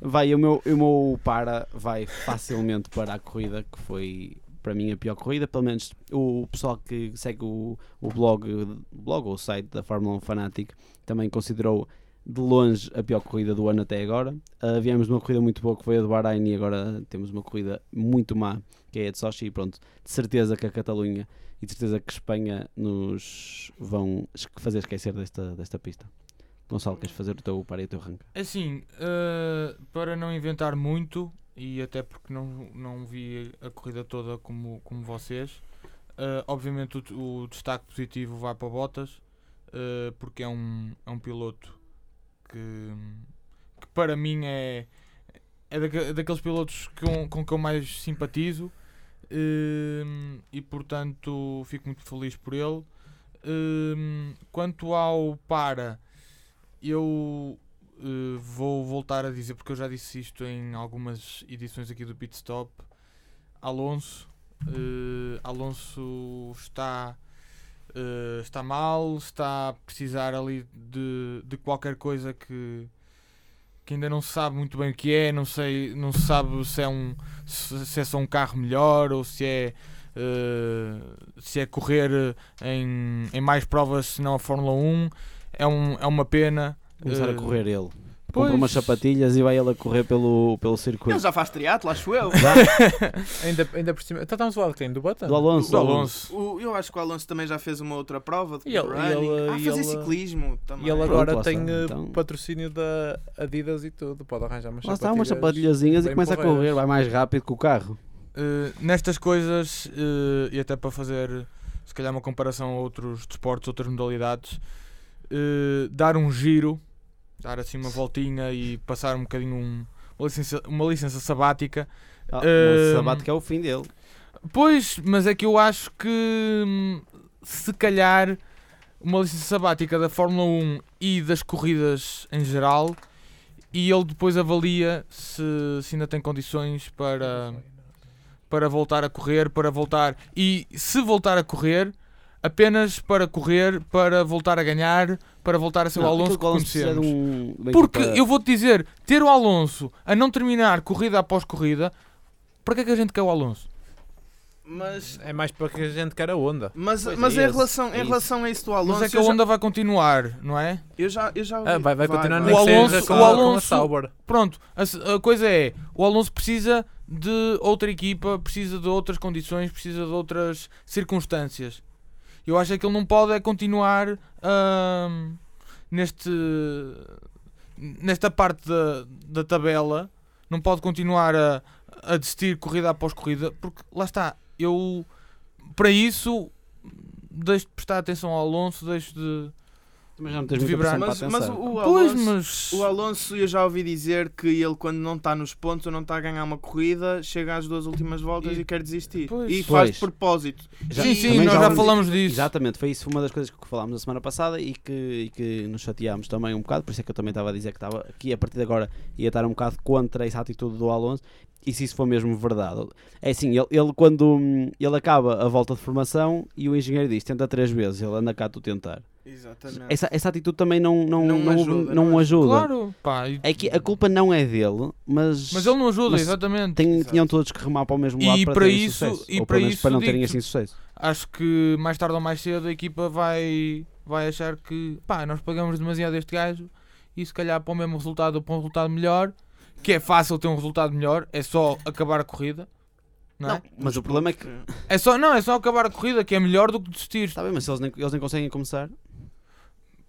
Vai, o meu, o meu para vai facilmente para a corrida, que foi para mim a pior corrida. Pelo menos o pessoal que segue o, o blog, blog ou o site da Fórmula 1 Fanatic também considerou de longe a pior corrida do ano até agora. Ah, viemos uma corrida muito boa que foi a de Bahrein e agora temos uma corrida muito má que é a de Sochi. E pronto, de certeza que a Catalunha e de certeza que Espanha nos vão fazer esquecer desta, desta pista. Gonçalo, queres fazer o teu para e o teu ranking? Assim, eh, para não inventar muito, e até porque não, não vi a corrida toda como, como vocês, eh, obviamente o, o destaque positivo vai para Bottas, porque é um, é um piloto que, que para mim é, é daque- daqueles pilotos com, com que eu mais simpatizo eh, e portanto fico muito feliz por ele. Eh, quanto ao para, eu eh, vou voltar a dizer, porque eu já disse isto em algumas edições aqui do Pit Stop. Alonso, eh, Alonso está, eh, está mal, está a precisar ali de, de qualquer coisa que, que ainda não se sabe muito bem o que é, não, sei, não se sabe se é, um, se, se é só um carro melhor ou se é. eh, se é correr em, em mais provas senão a Fórmula 1 é, um, é uma pena Começar a Eh, correr ele. Compra pois. umas sapatilhas e vai ele a correr pelo, pelo circuito. Ele já faz triatlo, acho eu. Ainda, ainda por cima. Então estamos a falar de quem? Do Button? Do Alonso. do Alonso. O- eu acho que o Alonso também já fez uma outra prova de E ele- running. e ele- ah, e fazer ele- ciclismo também. E ele Pronto, agora lá tem eh, então. patrocínio da Adidas e tudo. Pode arranjar umas Lá está, umas sapatilhas sapatilhazinhas e começa a porreiras. correr, vai mais rápido que o carro. Uh, nestas coisas, uh, e até para fazer se calhar uma comparação a outros desportos, outras modalidades, uh, dar um giro, dar assim uma voltinha e passar um bocadinho um- uma, licença, uma licença sabática. Ah, Sabato que é o fim dele. Pois, mas é que eu acho que hum, se calhar uma licença sabática da Fórmula 1 e das corridas em geral e ele depois avalia se, se ainda tem condições para, para voltar a correr, para voltar. E se voltar a correr, apenas para correr, para voltar a ganhar, para voltar a ser o Não, que o Alonso de conhecemos. um- Porque eu vou-te dizer, ter o Alonso a não terminar corrida após corrida, para que é que a gente quer o Alonso? Mas, É mais para que a gente quer a onda. mas, Pois mas é em, esse, relação, é em relação a isso do Alonso, Mas é que a já- onda vai continuar, não é? eu já, eu já ouvi. Ah, vai, vai continuar vai. O que Alonso- com, o Alonso- com a Sauber. Pronto, a, a coisa é, o Alonso precisa de outra equipa, precisa de outras condições, precisa de outras circunstâncias. Eu acho é que ele não pode é continuar neste nesta parte da, da tabela, não pode continuar a, a desistir corrida após corrida, porque lá está, eu para isso deixo de prestar atenção ao Alonso, deixo de. Mas não tens de vibrar. Mas, mas o, o Pois, Alonso, mas. o Alonso, eu já ouvi dizer que ele, quando não está nos pontos ou não está a ganhar uma corrida, chega às duas últimas voltas E- e, quer desistir. Pois. E faz Pois. de propósito. Já- sim, sim, nós já já falamos disso. Exatamente, foi isso uma das coisas que falámos na semana passada e que, e que nos chateámos também um bocado, por isso é que eu também estava a dizer que estava aqui a partir de agora ia estar um bocado contra essa atitude do Alonso e se isso for mesmo verdade. É assim, ele, ele quando hum, ele acaba a volta de formação e o engenheiro diz tenta três vezes, ele anda cá tu tentar. Exatamente. Essa, essa atitude também não, não, Não não, ajuda, não não ajuda. Claro, pá, e- É que a culpa não é dele, mas, mas ele não ajuda, exatamente. tem- Exato. tinham todos que remar para o mesmo E lado para, para terem isso- sucesso. e ou para isso para não terem assim sucesso. Acho que mais tarde ou mais cedo a equipa vai, vai achar que pá, nós pagamos demasiado este gajo e se calhar para o mesmo resultado ou para um resultado melhor, que é fácil ter um resultado melhor, é só acabar a corrida. Não, é? Não, mas o problema é que É só, não, é só acabar a corrida que é melhor do que desistir. Está bem, mas se eles nem, eles nem conseguem começar.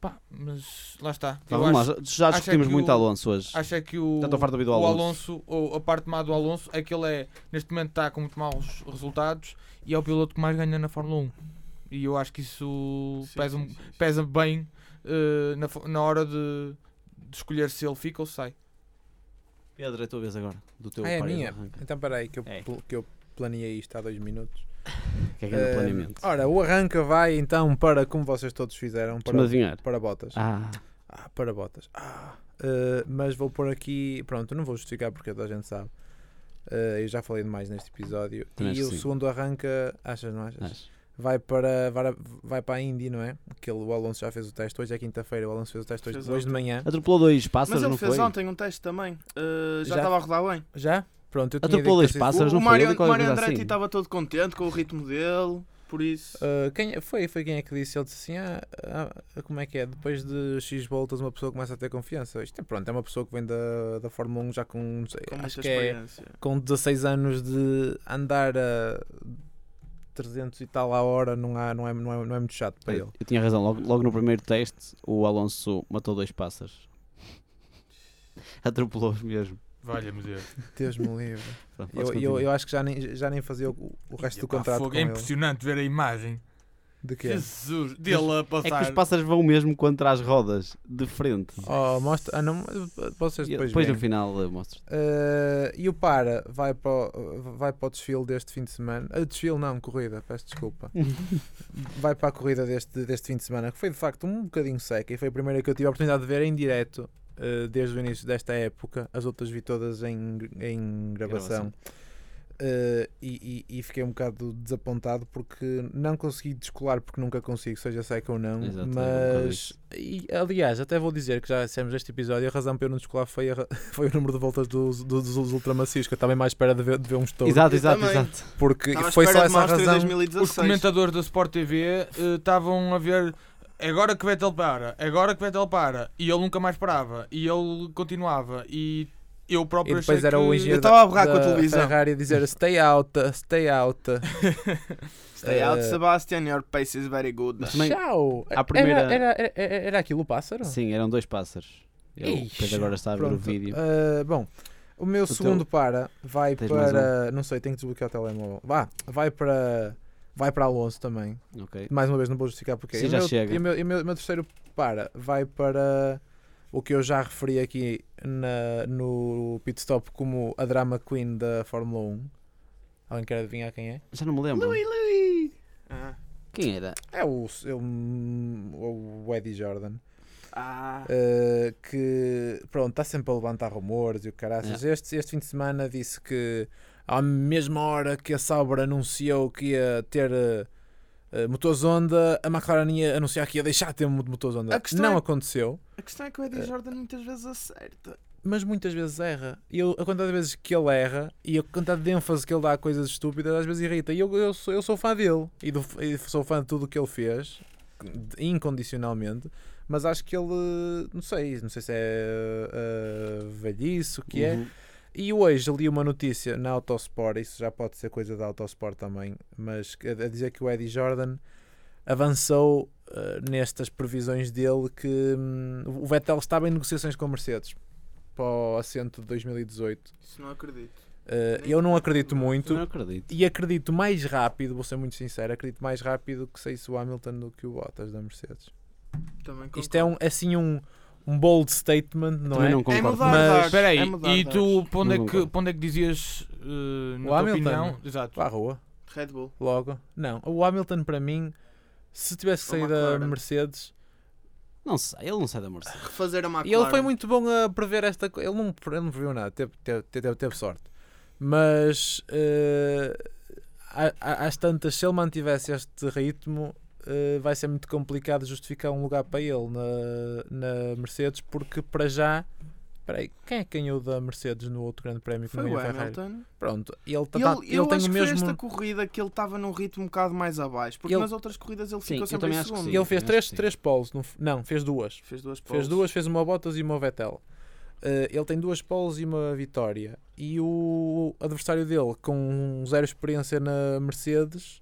Pá, mas lá está. Tá, vamos acho, lá, já- é discutimos muito o- Alonso hoje. acho é que o, Já estou farto de ouvir do o Alonso. Alonso, ou a parte má do Alonso é que ele é, neste momento está com muito maus resultados e é o piloto que mais ganha na Fórmula 1. E eu acho que isso Sim, pesa, sim, sim, sim. pesa bem eh, na, na hora de, de escolher se ele fica ou sai. Pedro, é a tua vez agora. Do teu Ah, é a minha? Então peraí, que eu, É. que eu planeei isto há dois minutos. Que é que é no Eh, planeamento? ora, o arranca vai então para, como vocês todos fizeram, para, adivinhar. para botas. Ah, Ah, para botas. Ah, eh, mas vou pôr aqui. Pronto, não vou justificar porque toda a gente sabe. Eh, eu já falei demais neste episódio. Também e o que sim. segundo arranca, achas, não achas? acho. Vai para, vai, vai para a Indy, não é? Aquele, o Alonso já fez o teste hoje, é quinta-feira. O Alonso fez o teste hoje, Fez hoje de manhã. Atropelou dois Mas pássaros, ele não fez foi? ontem um teste também. Uh, já Já? estava a rodar bem. Já? Pronto, eu tinha Atropelou O, tinha sido- pássaros, o foi? Mário, Eu qualquer Mário Andretti assim. estava todo contente com o ritmo dele, por isso. Uh, quem, foi, foi quem é que disse? Ele disse assim: ah, ah, como é que é? Depois de X voltas, uma pessoa começa a ter confiança. Isto é pronto, é uma pessoa que vem da, da Fórmula 1 já com, não sei, com acho que é com 16 anos de andar a 300 e tal a hora, não, há, não, é, não, é, não é muito chato para ele. Eu tinha razão, logo, logo no primeiro teste o Alonso matou dois pássaros. Atropelou-os mesmo. Valha-me Deus. Deus me livre. Pronto, Eu, eu, eu acho que já nem, já nem fazia o, o resto do Epá, contrato fogo, com é ele. impressionante ver a imagem. De quê? Jesus, dele a É passar. que os pássaros vão mesmo contra as rodas, de frente. Oh, mostra. Ah, não, vocês E depois, depois no final eu mostro. Uh, e o Para vai para, o- vai para o desfile deste fim de semana. Uh, desfile não, corrida, peço desculpa. vai para a corrida deste, deste fim de semana, que foi de facto um bocadinho seca e foi a primeira que eu tive a oportunidade de ver em direto uh, desde o início desta época. As outras vi todas em, em gravação. Gravação. Uh, e, e- e fiquei um bocado desapontado porque não consegui descolar porque nunca consigo, seja seca ou não. Exato, é um mas e, aliás, até vou dizer que já dissemos neste episódio, a razão para eu não descolar foi, a foi o número de voltas dos, dos, dos ultramacios, que eu estava mais à espera de ver, de ver um estouro. Exato, exato, também. exato. Porque Estava foi só essa razão. 2016. Os comentadores da Sport TV eh, estavam a ver agora que Vettel para, agora que Vettel para, e ele nunca mais parava, e ele continuava, e eu próprio E depois achei era que... o engenheiro estava a borrar da, com a televisão. Ferrari a dizer stay out, stay out. Stay out, Eh, Sebastian, your pace is very good. Mas também- Tchau! à primeira- Era, era, era, era aquilo o pássaro? Sim, eram dois pássaros. Eu, o Ixi, agora está a ver o vídeo. Uh, bom, o meu teu- segundo para vai Tens mais um? para. Não sei, tenho que desbloquear o telemóvel. Vá, vai para. Vai para Alonso também. Ok. Mais uma vez, não vou justificar porque. Sim, e já meu, chega. E o meu, e meu, meu terceiro para vai para o que eu já referi aqui na, no pit stop como a drama queen da Fórmula 1. Alguém quer adivinhar quem é? Já não me lembro. Louis, Louis. Ah. Quem era? É o, é o, o Eddie Jordan. Ah. Uh, que pronto, está sempre a levantar rumores e o caraças. Este, este fim de semana disse que à mesma hora que a Sauber anunciou que ia ter uh, uh, motores Honda, a McLaren ia anunciar que ia deixar de ter mo- motores Honda. Não é- aconteceu, A questão é que o Eddie Jordan muitas vezes acerta. mas muitas vezes erra. E eu, a quantidade de vezes que ele erra e a quantidade de ênfase que ele dá a coisas estúpidas às vezes irrita. E eu, eu, sou, eu sou fã dele e, do- e sou fã de tudo o que ele fez, incondicionalmente. Mas acho que ele, não sei, não sei se é uh, velhice, o que é. E hoje li uma notícia na Autosport, isso já pode ser coisa da Autosport também, mas a dizer que o Eddie Jordan avançou eh, nestas previsões dele que hum, o Vettel estava em negociações com a Mercedes para o assento de 2018. Isso não acredito. Eh, eu não acredito muito Não acredito. e acredito mais rápido, vou ser muito sincero, acredito mais rápido que saísse o Hamilton do que o Bottas da Mercedes. Também Isto é um, assim um, um bold statement, não Também é? não É concordo. mudar Mas- Espera aí, é mudar e tu ar. para onde, é que, para onde é que dizias, eh, na O tua Hamilton. opinião? Exato. Para a rua. Red Bull. Logo. Não, o Hamilton para mim, se tivesse sair da. Mercedes, Não sei, ele não sai da Mercedes. Refazer a McLaren. e ele foi muito bom a prever esta coisa. Ele não, ele não previu nada, teve, teve, teve, teve sorte. Mas a- a- às tantas, se ele mantivesse este ritmo, eh, vai ser muito complicado justificar um lugar para ele na, na Mercedes, porque para já. Espera aí, quem é que ganhou da Mercedes no outro grande prémio Foi o a Ferrari? Hamilton. Pronto, ele, tá, Ele, tá- eu ele tem acho o que foi mesmo. esta corrida que ele estava num ritmo um bocado mais abaixo. Porque Ele- nas outras corridas ele Sim, ficou eu sempre também em segundo. sim. Ele fez três, três poles, não, fez duas. Fez duas Fez poles. duas, fez uma Bottas e uma Vettel. Eh, ele tem duas poles e uma vitória. E o adversário dele, com zero experiência na Mercedes,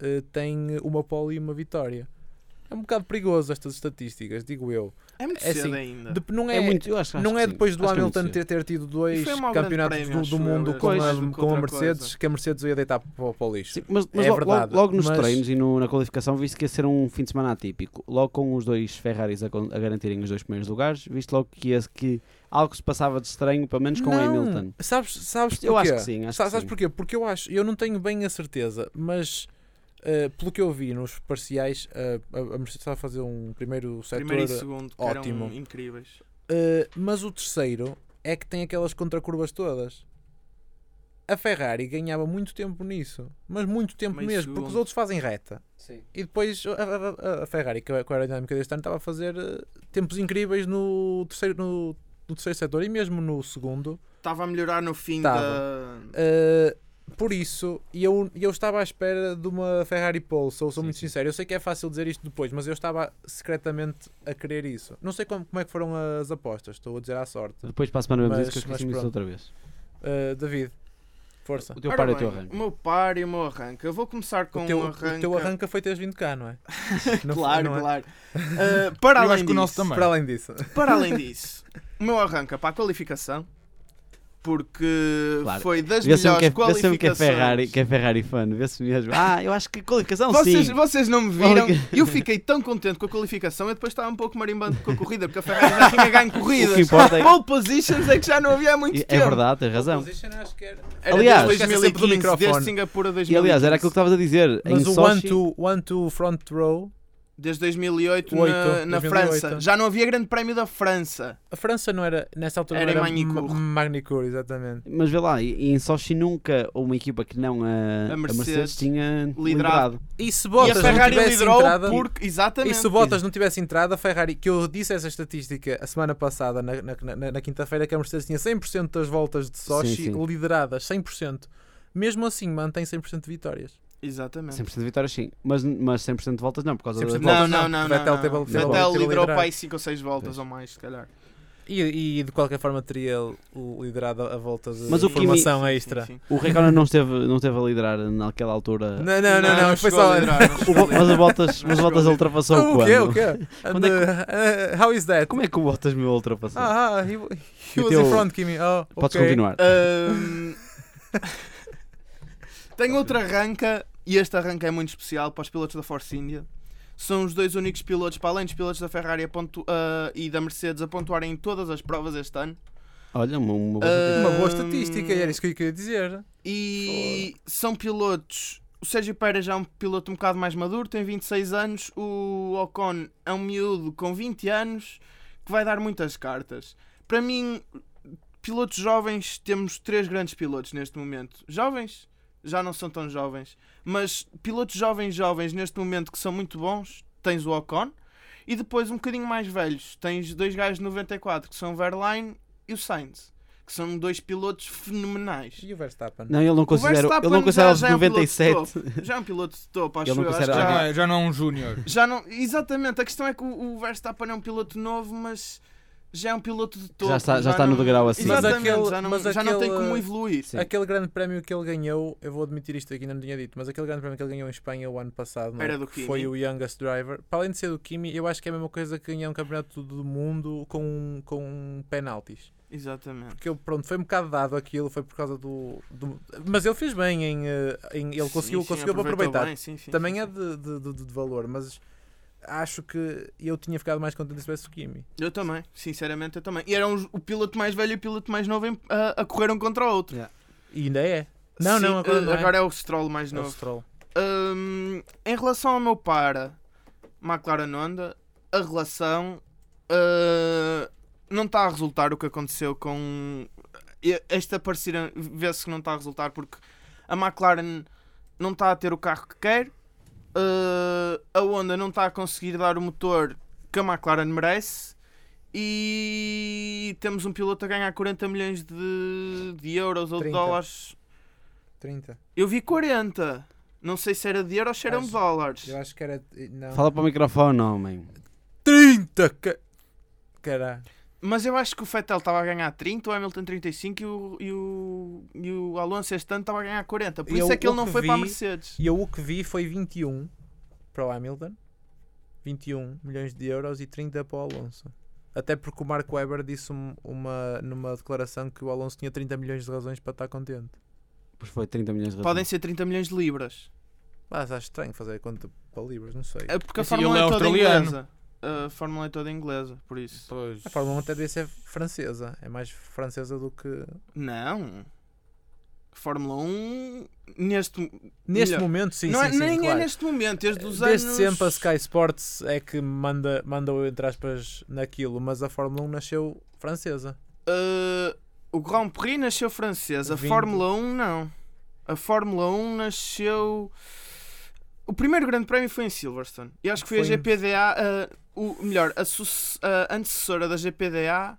eh, tem uma pole e uma vitória. É um bocado perigoso estas estatísticas, digo eu. É muito É cedo assim, ainda. De- não é, É muito, eu acho, acho não é depois do é Hamilton ter, ter tido dois campeonatos prémio, do, do mundo com, a, com a Mercedes coisa. que a Mercedes ia deitar para, o- para o lixo. Sim, mas, mas É lo- verdade, logo, logo nos mas- treinos e no- na qualificação viste que ia ser um fim de semana atípico. Logo com os dois Ferraris a, a garantirem os dois primeiros lugares, viste logo que, ia, que algo se passava de estranho, pelo menos com o Não, Hamilton. Sabes, sabes porquê? Eu acho que sim, acho Sa- que sabes sim. porquê? Porque eu acho, eu não tenho bem a certeza, mas eh, pelo que eu vi nos parciais, eh, a, Mercedes estava a fazer um primeiro setor, Primeiro e segundo, que ótimo. eram incríveis. eh, mas o terceiro é que tem aquelas contracurvas todas. A Ferrari ganhava muito tempo nisso, mas muito tempo Meio mesmo, porque os segundo. outros fazem reta. E depois a, a- a- Ferrari, que com a aerodinâmica deste ano, estava a fazer tempos incríveis no terceiro, no, no terceiro setor e mesmo no segundo. Estava a melhorar no fim Tava. da. Uh, por isso, eu, eu estava à espera de uma Ferrari Pole, sou, sou Sim, muito sim. sincero. Eu sei que é fácil dizer isto depois, mas eu estava secretamente a querer isso. Não sei como, como é que foram as apostas, estou a dizer à sorte. Depois para a semana Mas- isso que eu esqueci disso outra vez. Uh, David, força. O teu par e o teu arranque. O meu par e o meu arranque. Eu vou começar com O teu, um o arranque. teu arranca foi teres vindo cá, não é? Não foi- Claro, não é? claro. Uh, para além o disso-. Para além disso, Para além disso, o meu arranca para a qualificação. Porque Claro. foi das melhores que, é, vê sempre que é qualificações. Ferrari, que é Ferrari fã, vê-se mesmo. Ah, eu acho que qualificação Vocês, sim. vocês não me viram e eu fiquei tão contente com a qualificação. Eu depois estava um pouco marimbando com a corrida, porque a Ferrari já tinha ganho O que corridas. importa é Pole positions é que já não havia há muito É tempo. verdade, tens razão. acho que era. Era Aliás- do 2015, desde microfone. Singapura 2015. E aliás, era aquilo que estavas a dizer. Mas em o Sochi, one to, one to front row, Desde 2008 Oito, na, na 2008. França. Já não havia grande prémio da França. a França não era, nessa altura Era não em era Magny-Cours. Ma- Magny-Cours, exatamente. Mas vê lá, e e em Sochi nunca uma equipa que não a, a Mercedes, Mercedes tinha liderado. liderado. E se e Bottas a não Ferrari tivesse liderou entrada, porque. Exatamente. E se o Bottas não tivesse entrado, a Ferrari, que eu disse essa estatística a semana passada, na, na, na- na quinta-feira, que a Mercedes tinha 100% das voltas de Sochi Sim, sim. lideradas, 100%. Mesmo assim, mantém 100% de vitórias. Exatamente. 100% de vitórias sim, mas, mas 100% de voltas não, por causa 100% da de Não, voltas não, não, não. Vettel não, teve- não. teve- Vettel teve a liderou liderar. para aí 5 ou 6 voltas Pois. ou mais, se calhar. E, e de qualquer forma teria liderado a voltas de Mas o Kimi- formação Sim, extra. sim, sim. O Raikkonen não esteve, não esteve a liderar naquela altura. Não, não, não, não, foi só. a liderar, não O chegou a liderar. mas o Bottas, mas o chegou Bottas a ultrapassou o quando? quê? O quê? Quando é And, uh, how is that? Como é que o Bottas me ultrapassou? Ah, ah, he, he o was teu- in front, Kimi. Oh, Podes continuar. Ahm, Tenho outra arranca e este arranca é muito especial para os pilotos da Force India. São os dois únicos pilotos, para além dos pilotos da Ferrari a pontu- ah, e da Mercedes, a pontuarem em todas as provas este ano. Olha, uma, uma boa Ah, Uma boa estatística. era isso que eu queria dizer. E são pilotos. O Sérgio Pérez já é um piloto um bocado mais maduro, tem 26 anos. O Ocon é um miúdo com 20 anos que vai dar muitas cartas. Para mim, pilotos jovens, temos três grandes pilotos neste momento. Jovens, já não são tão jovens, mas pilotos jovens, jovens neste momento que são muito bons. Tens o Ocon e depois um bocadinho mais velhos. Tens dois gajos de 94 que são o Verlaine e o Sainz, que são dois pilotos fenomenais. E o Verstappen? Não, ele não considera, ele não considera já- os já é um piloto de 97. Já é um piloto de topo, acho Ele não eu. Acho considera- que Já, não já, é, já não é um júnior. já não, exatamente, a questão é que o, o Verstappen é um piloto novo, mas já é um piloto de topo. Já está- já está no degrau acima. Mas Exatamente, aquele- já, não, mas já não tem aquele- como evoluir. Sim. Aquele grande prémio que ele ganhou, eu vou admitir isto aqui, não tinha dito, mas aquele grande prémio que ele ganhou em Espanha o ano passado, não é? Era do Que Kimi. foi o Youngest Driver. Para além de ser do Kimi, eu acho que é a mesma coisa que ganhar um campeonato do mundo com, com penaltis. Exatamente. Porque ele, pronto, foi um bocado dado aquilo, foi por causa do. do- mas ele fez bem em. eh, em- ele conseguiu, Sim, sim, conseguiu aproveitou aproveitar. bem, sim, sim, Também sim, é sim. de, de, de- de valor, mas acho que eu tinha ficado mais contente se tivesse o Kimi. Eu também, sinceramente eu também. E eram os- o piloto mais velho e o piloto mais novo em- a, a correr um contra o outro. E ainda é. Não, Sim, não, agora, eh, não é. agora é o Stroll mais É novo. Stroll. Hum, em relação ao meu para McLaren Honda, a relação uh, não está a resultar o que aconteceu com esta parecer vê-se que não está a resultar porque a McLaren não está a ter o carro que quer, uh, a Honda não está a conseguir dar o motor que a McLaren merece. E temos um piloto a ganhar 40 milhões de, de euros ou de 30. dólares 30. eu vi 40. Não sei se era de euros ou se eram de Acho- dólares. Eu acho que era. Não. Fala para o microfone, homem. 30! ca- Caralho. Mas eu acho que o Fettel estava a ganhar 30, o Hamilton 35 e o, e o, e o Alonso este ano estava a ganhar 40. Por isso eu- é que ele não que foi para a vi- Mercedes. E eu o que vi foi 21 para o Hamilton, 21 milhões de euros e 30 para o Alonso. Até porque o Mark Webber disse um- uma, numa declaração que o Alonso tinha 30 milhões de razões para estar contente. Pois foi 30 milhões de Podem razões. ser 30 milhões de libras. Mas acho estranho fazer conta para libras, não sei. É porque a Fórmula ele é é toda australiano. inglesa. A Fórmula é toda inglesa, por isso. Pois. A Fórmula 1 até devia ser francesa. É mais francesa do que. Não. Fórmula 1 neste Neste Melhor. momento, sim, não sim, é, sim, nem claro. é neste momento, desde os Desde anos sempre a Sky Sports é que manda, manda entre aspas, naquilo, mas a Fórmula 1 nasceu francesa. Uh, o Grand Prix nasceu francês, a. Fórmula 1 não. A Fórmula 1 nasceu. O primeiro grande prémio foi em Silverstone. E acho que foi, Foi a GPDA, uh, o melhor, a, a antecessora da GPDA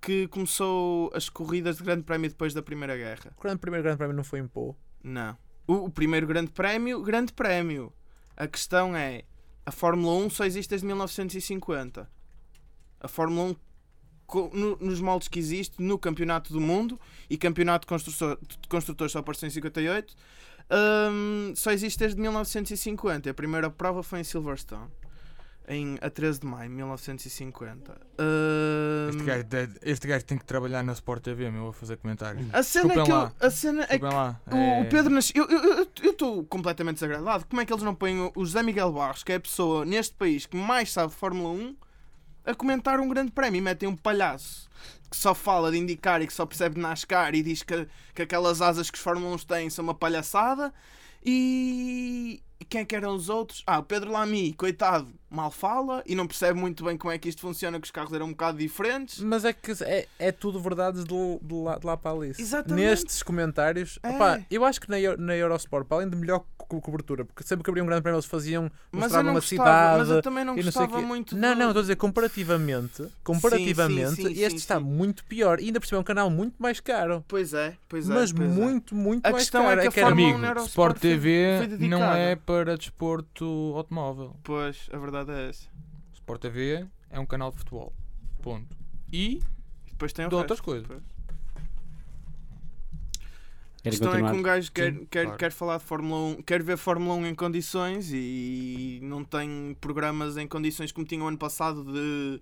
que começou as corridas de grande prémio depois da Primeira Guerra. O grande- primeiro grande prémio não foi em Pô. Não. O, o primeiro grande prémio, grande prémio. A questão é, a Fórmula 1 só existe desde 1950. A Fórmula 1 co- no- nos moldes que existe no Campeonato do Mundo e Campeonato de, Construtor- de Construtores só apareceu em 58 hum, só existe desde 1950 a primeira prova foi em Silverstone em, a 13 de maio de 1950 Este Hum, gajo, este gajo tem que trabalhar na Sport TV, meu, a fazer comentários. a cena é Desculpem que eu- lá. a cena é que lá. O, é- o Pedro nasceu. Eu estou completamente desagradado. Como é que eles não põem o- o José Miguel Barros, que é a pessoa neste país que mais sabe de Fórmula 1, a comentar um grande prémio e metem um palhaço que só fala de indicar e que só percebe de NASCAR e diz que, que aquelas asas que os Fórmula 1 têm são uma palhaçada. E. quem é que eram os outros? Ah, o Pedro Lamy, coitado, mal fala e não percebe muito bem como é que isto funciona, que os carros eram um bocado diferentes. Mas é que é, é tudo verdades de, de lá, de lá para ali. Exatamente. Nestes comentários, É. opá, eu acho que na, na Eurosport, para além de melhor co- cobertura, porque sempre que abriam um grande prémio eles faziam, Mas mostravam não uma gostava, mas cidade. eu também não e não sei gostava quê. muito Não, do- não, estou a dizer comparativamente, comparativamente, sim, sim, este sim, está sim. muito pior. E ainda por cima é um canal muito mais caro. Pois é, pois é. mas pois é. muito, muito A mais questão caro. é que a era- Fórmula Amigo, 1 Eurosport Sport foi- TV foi não é para desporto automóvel. Pois, a verdade é essa. Sport TV é um canal de futebol. Ponto. E depois tem o de outras coisas. Pois. A questão é que um gajo quer, Sim, quer, claro. quer falar de Fórmula 1, quer ver Fórmula 1 em condições e não tem programas em condições como tinha o ano passado de,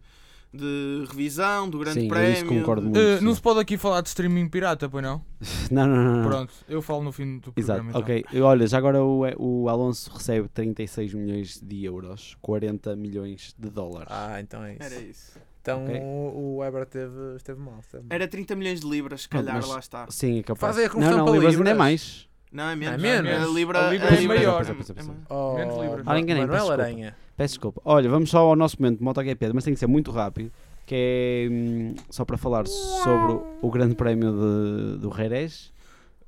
de revisão, do Grande Sim, Prémio. isso concordo muito. Sim. não se pode aqui falar de streaming pirata, pois não? Não, não, não. não. Pronto, eu falo no fim do Exato, programa. então. ok. Olha, já agora o, o Alonso recebe 36 milhões de euros, 40 milhões de dólares. Ah, então é isso. Era isso. Então Ok. o, Weber esteve, esteve mal. Esteve mal. Era 30 milhões de libras, se calhar, mas- lá está. Sim, é capaz. Fazem a conversão não, não, para libras ainda é libras. mais. Não, é menos. É menos. A Libra, A Libra a é Libra maior. É, é, pois é. é- Oh, Menos libras. Ah, enganei, Manuel peço desculpa. Aranha. Peço desculpa. Olha, vamos só ao nosso momento de MotoGP, mas tem que ser muito rápido. que é hum, só para falar sobre o grande prémio de, do Jerez,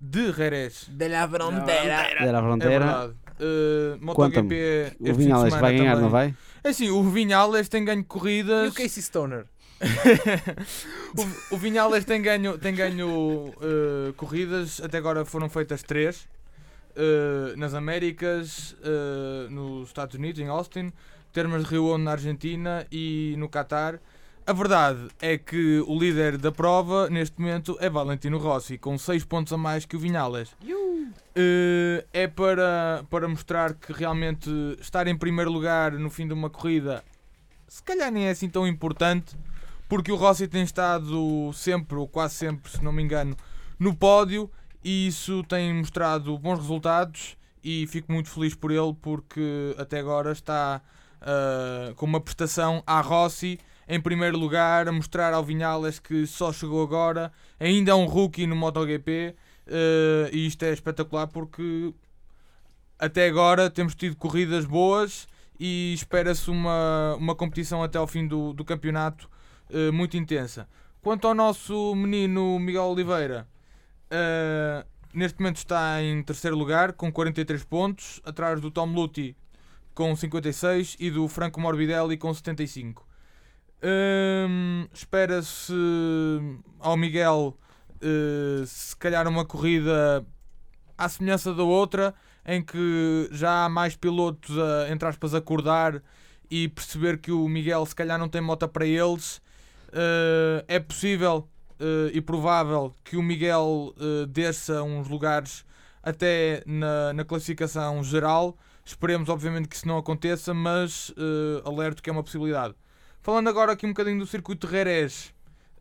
De Jerez. De la frontera. da É Fronteira. verdade. Uh, Conta-me, MotoGP o de semana vai ganhar, também. não vai? É assim, o Vinhales tem ganho E corridas. o Casey Stoner? o, o Vinhales tem ganho, tem ganho uh, corridas, até agora foram feitas três. uh, nas Américas, uh, nos Estados Unidos, em Austin, Termas de Rio na Argentina e no Qatar. A verdade é que o líder da prova neste momento é Valentino Rossi, com 6 pontos a mais que o Vinhales. Uh, é para, para mostrar que realmente estar em primeiro lugar no fim de uma corrida se calhar nem é assim tão importante, porque o Rossi tem estado sempre, ou quase sempre, se não me engano, no pódio e isso tem mostrado bons resultados e fico muito feliz por ele porque até agora está uh, com uma prestação à Rossi em primeiro lugar, a mostrar ao Vinhales que só chegou agora, ainda é um rookie no MotoGP uh, e isto é espetacular porque até agora temos tido corridas boas e espera-se uma, uma competição até ao fim do, do campeonato uh, muito intensa. Quanto ao nosso menino Miguel Oliveira, uh, neste momento está em terceiro lugar com 43 pontos, atrás do Tom Lutti com 56 e do Franco Morbidelli com 75. Um, Espera-se ao Miguel uh, se calhar uma corrida à semelhança da outra, em que já há mais pilotos a, entre aspas, acordar e perceber que o Miguel se calhar não tem moto para eles. Uh, é possível uh, e provável que o Miguel uh, desça uns lugares até na, na classificação geral. Esperemos, obviamente, que isso não aconteça, mas alerto que é uma possibilidade. Falando agora aqui um bocadinho do circuito de Jerez,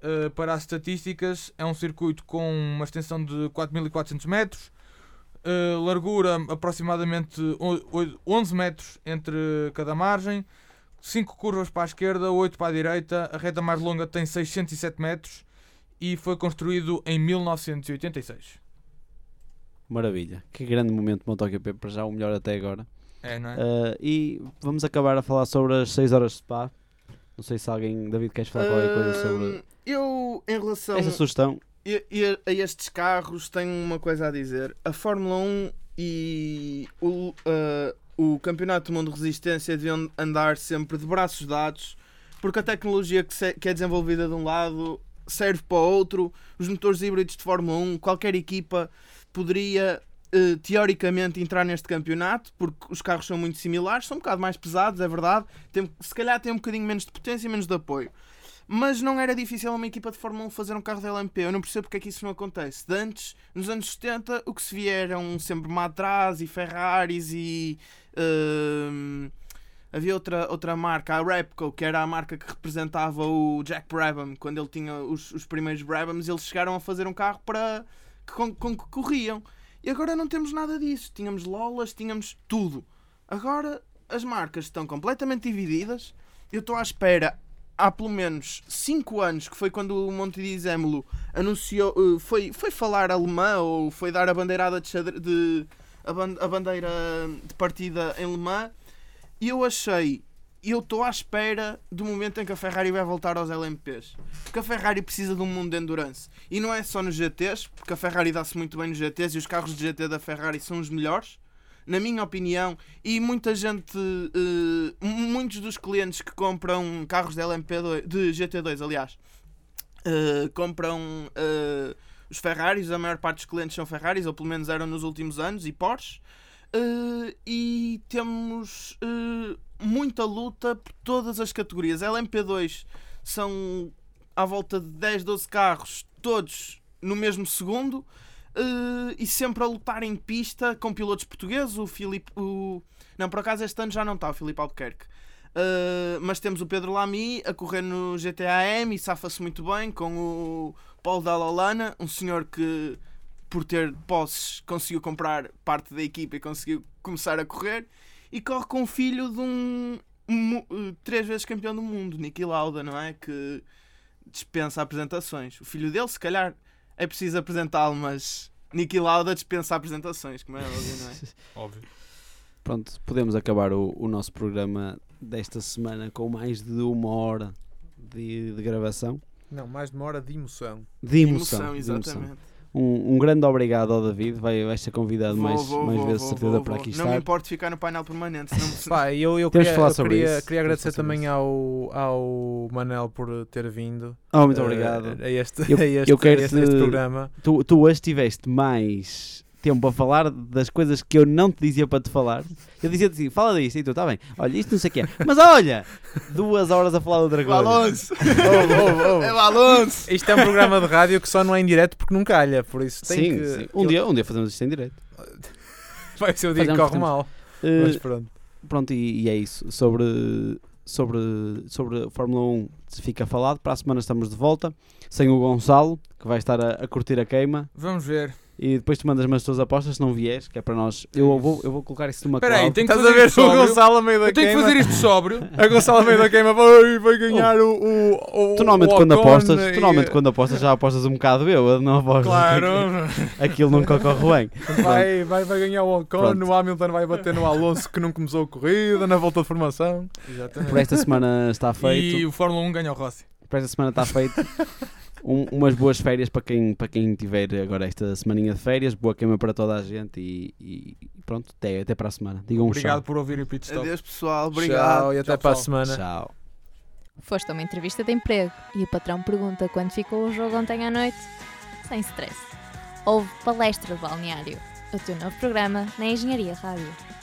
uh, para as estatísticas, é um circuito com uma extensão de 4.400 metros, uh, largura aproximadamente o- oi- 11 metros entre cada margem, 5 curvas para a esquerda, 8 para a direita, a reta mais longa tem 607 metros e foi construído em 1986. Maravilha. Que grande momento de MotoGP, para já o melhor até agora. É, não é? Uh, e vamos acabar a falar sobre as 6 horas de Spa. Não sei se alguém, David, queres falar qualquer coisa sobre Hum, Eu, em relação essa sugestão. e a estes carros, tenho uma coisa a dizer. A Fórmula 1 e o, uh, o Campeonato do Mundo de Resistência deviam andar sempre de braços dados, porque a tecnologia que, se- que é desenvolvida de um lado serve para o outro. Os motores híbridos de Fórmula 1, qualquer equipa poderia. uh, teoricamente entrar neste campeonato porque os carros são muito similares, são um bocado mais pesados, é verdade. Tem, se calhar tem um bocadinho menos de potência e menos de apoio. Mas não era difícil uma equipa de Fórmula 1 fazer um carro de LMP. Eu não percebo porque é que isso não acontece. De antes, nos anos 70, o que se via eram sempre Matras e Ferraris e. hum, havia outra, outra marca, a Repco, que era a marca que representava o Jack Brabham. Quando ele tinha os, os primeiros Brabhams, eles chegaram a fazer um carro para com, com que corriam. E agora não temos nada disso. Tínhamos Lolas, tínhamos tudo. Agora as marcas estão completamente divididas. Eu estou à espera há pelo menos 5 anos, que foi quando o Monte di Zemolo anunciou, eh, foi, foi falar alemã ou foi dar a bandeirada de, xadre- de a, ban- a bandeira de partida em Le Mans, e eu achei, eu estou à espera do momento em que a Ferrari vai voltar aos LMPs. Porque a Ferrari precisa de um mundo de endurance. E não é só nos GTs, porque a Ferrari dá-se muito bem nos GTs e os carros de GT da Ferrari são os melhores na minha opinião, e muita gente, eh, muitos dos clientes que compram carros de LMP2, de GT2, aliás, eh, compram eh, os Ferraris, a maior parte dos clientes são Ferraris, ou pelo menos eram nos últimos anos, e Porsche. E temos muita luta por todas as categorias. LMP2 são à volta de 10, 12 carros, todos no mesmo segundo. Eh, e sempre a lutar em pista com pilotos portugueses. O Filipe. O... Não, por acaso este ano já não está o Filipe Albuquerque. Eh, mas temos o Pedro Lamy a correr no GTAM e safa-se muito bem com o Paulo Dallalana, um senhor que, por ter posses, conseguiu comprar parte da equipa e conseguiu começar a correr. E corre com o filho de um, mu- eh, três vezes campeão do mundo, Niki Lauda, não é? Que dispensa apresentações. O filho dele, se calhar, é preciso apresentá-lo, mas Niki Lauda dispensa apresentações, como é óbvio, não é? Óbvio. Pronto, podemos acabar o, o nosso programa desta semana com mais de uma hora de, de gravação. Não, mais de uma hora de emoção. De emoção. de emoção. exatamente. Um, um grande obrigado ao David, vai, vai ser convidado Vou, mais, vou, mais vou, vezes, vou, certeza, vou, para aqui Não me estar. importo ficar no painel permanente, senão Pá, eu, eu Temos de queria, falar eu sobre queria, isso. queria agradecer também isso. ao, ao Manel por ter vindo. Oh, muito eh, obrigado. A este, Eu- a este, eu quero este, este programa. Tu, tu hoje tiveste mais tempo a falar das coisas que eu não te dizia para te falar. Eu dizia-te assim, fala disso, e tu, está bem, olha, isto não sei o que é. Mas olha, duas horas a falar de outra O coisa. Alonso! Ouve, ouve, ouve. É o Alonso! Isto é um programa de rádio que só não é em direto porque não calha, por isso tem Sim, que. sim. Um, dia, um dia fazemos isto em direto. Vai ser o dia que Fazemos, corre fazemos. mal. Eh, Mas pronto. pronto, e, e é isso. Sobre, sobre, sobre a Fórmula 1 fica falado. Para a semana estamos de volta. Sem o Gonçalo, que vai estar a, a curtir a queima. Vamos ver. E depois tu mandas-me as tuas apostas, se não vieres, que é para nós. Eu vou, eu vou colocar isso numa Espera aí, cloud. tenho que Estás a fazer ver isto o. Gonçalo a meio da Eu tenho que fazer isto sóbrio. A Gonçalo a meio da queima vai, vai ganhar o, o, o Tu normalmente o quando apostas, e- tu normalmente quando apostas já apostas um bocado bêbado, não apostas. Claro. Aquilo nunca corre bem. Vai, vai, vai ganhar o Ocon, Pronto. o Hamilton vai bater no Alonso que não começou a corrida, na volta de formação. Exatamente. Por esta semana está feito. E o Fórmula 1 ganha o Rossi. Por esta semana está feito. Um- umas boas férias para quem, para quem tiver agora esta semaninha de férias. Boa queima para toda a gente e, e pronto, até, até para a semana. Digam um Obrigado tchau. por ouvir o Pit Stop. Adeus, pessoal. Obrigado. Tchau e até Tchau, para a semana. Tchau. Foste a uma entrevista de emprego e o patrão pergunta quando ficou o jogo ontem à noite? Sem stress. Houve palestra de balneário. O teu novo programa na Engenharia Rádio.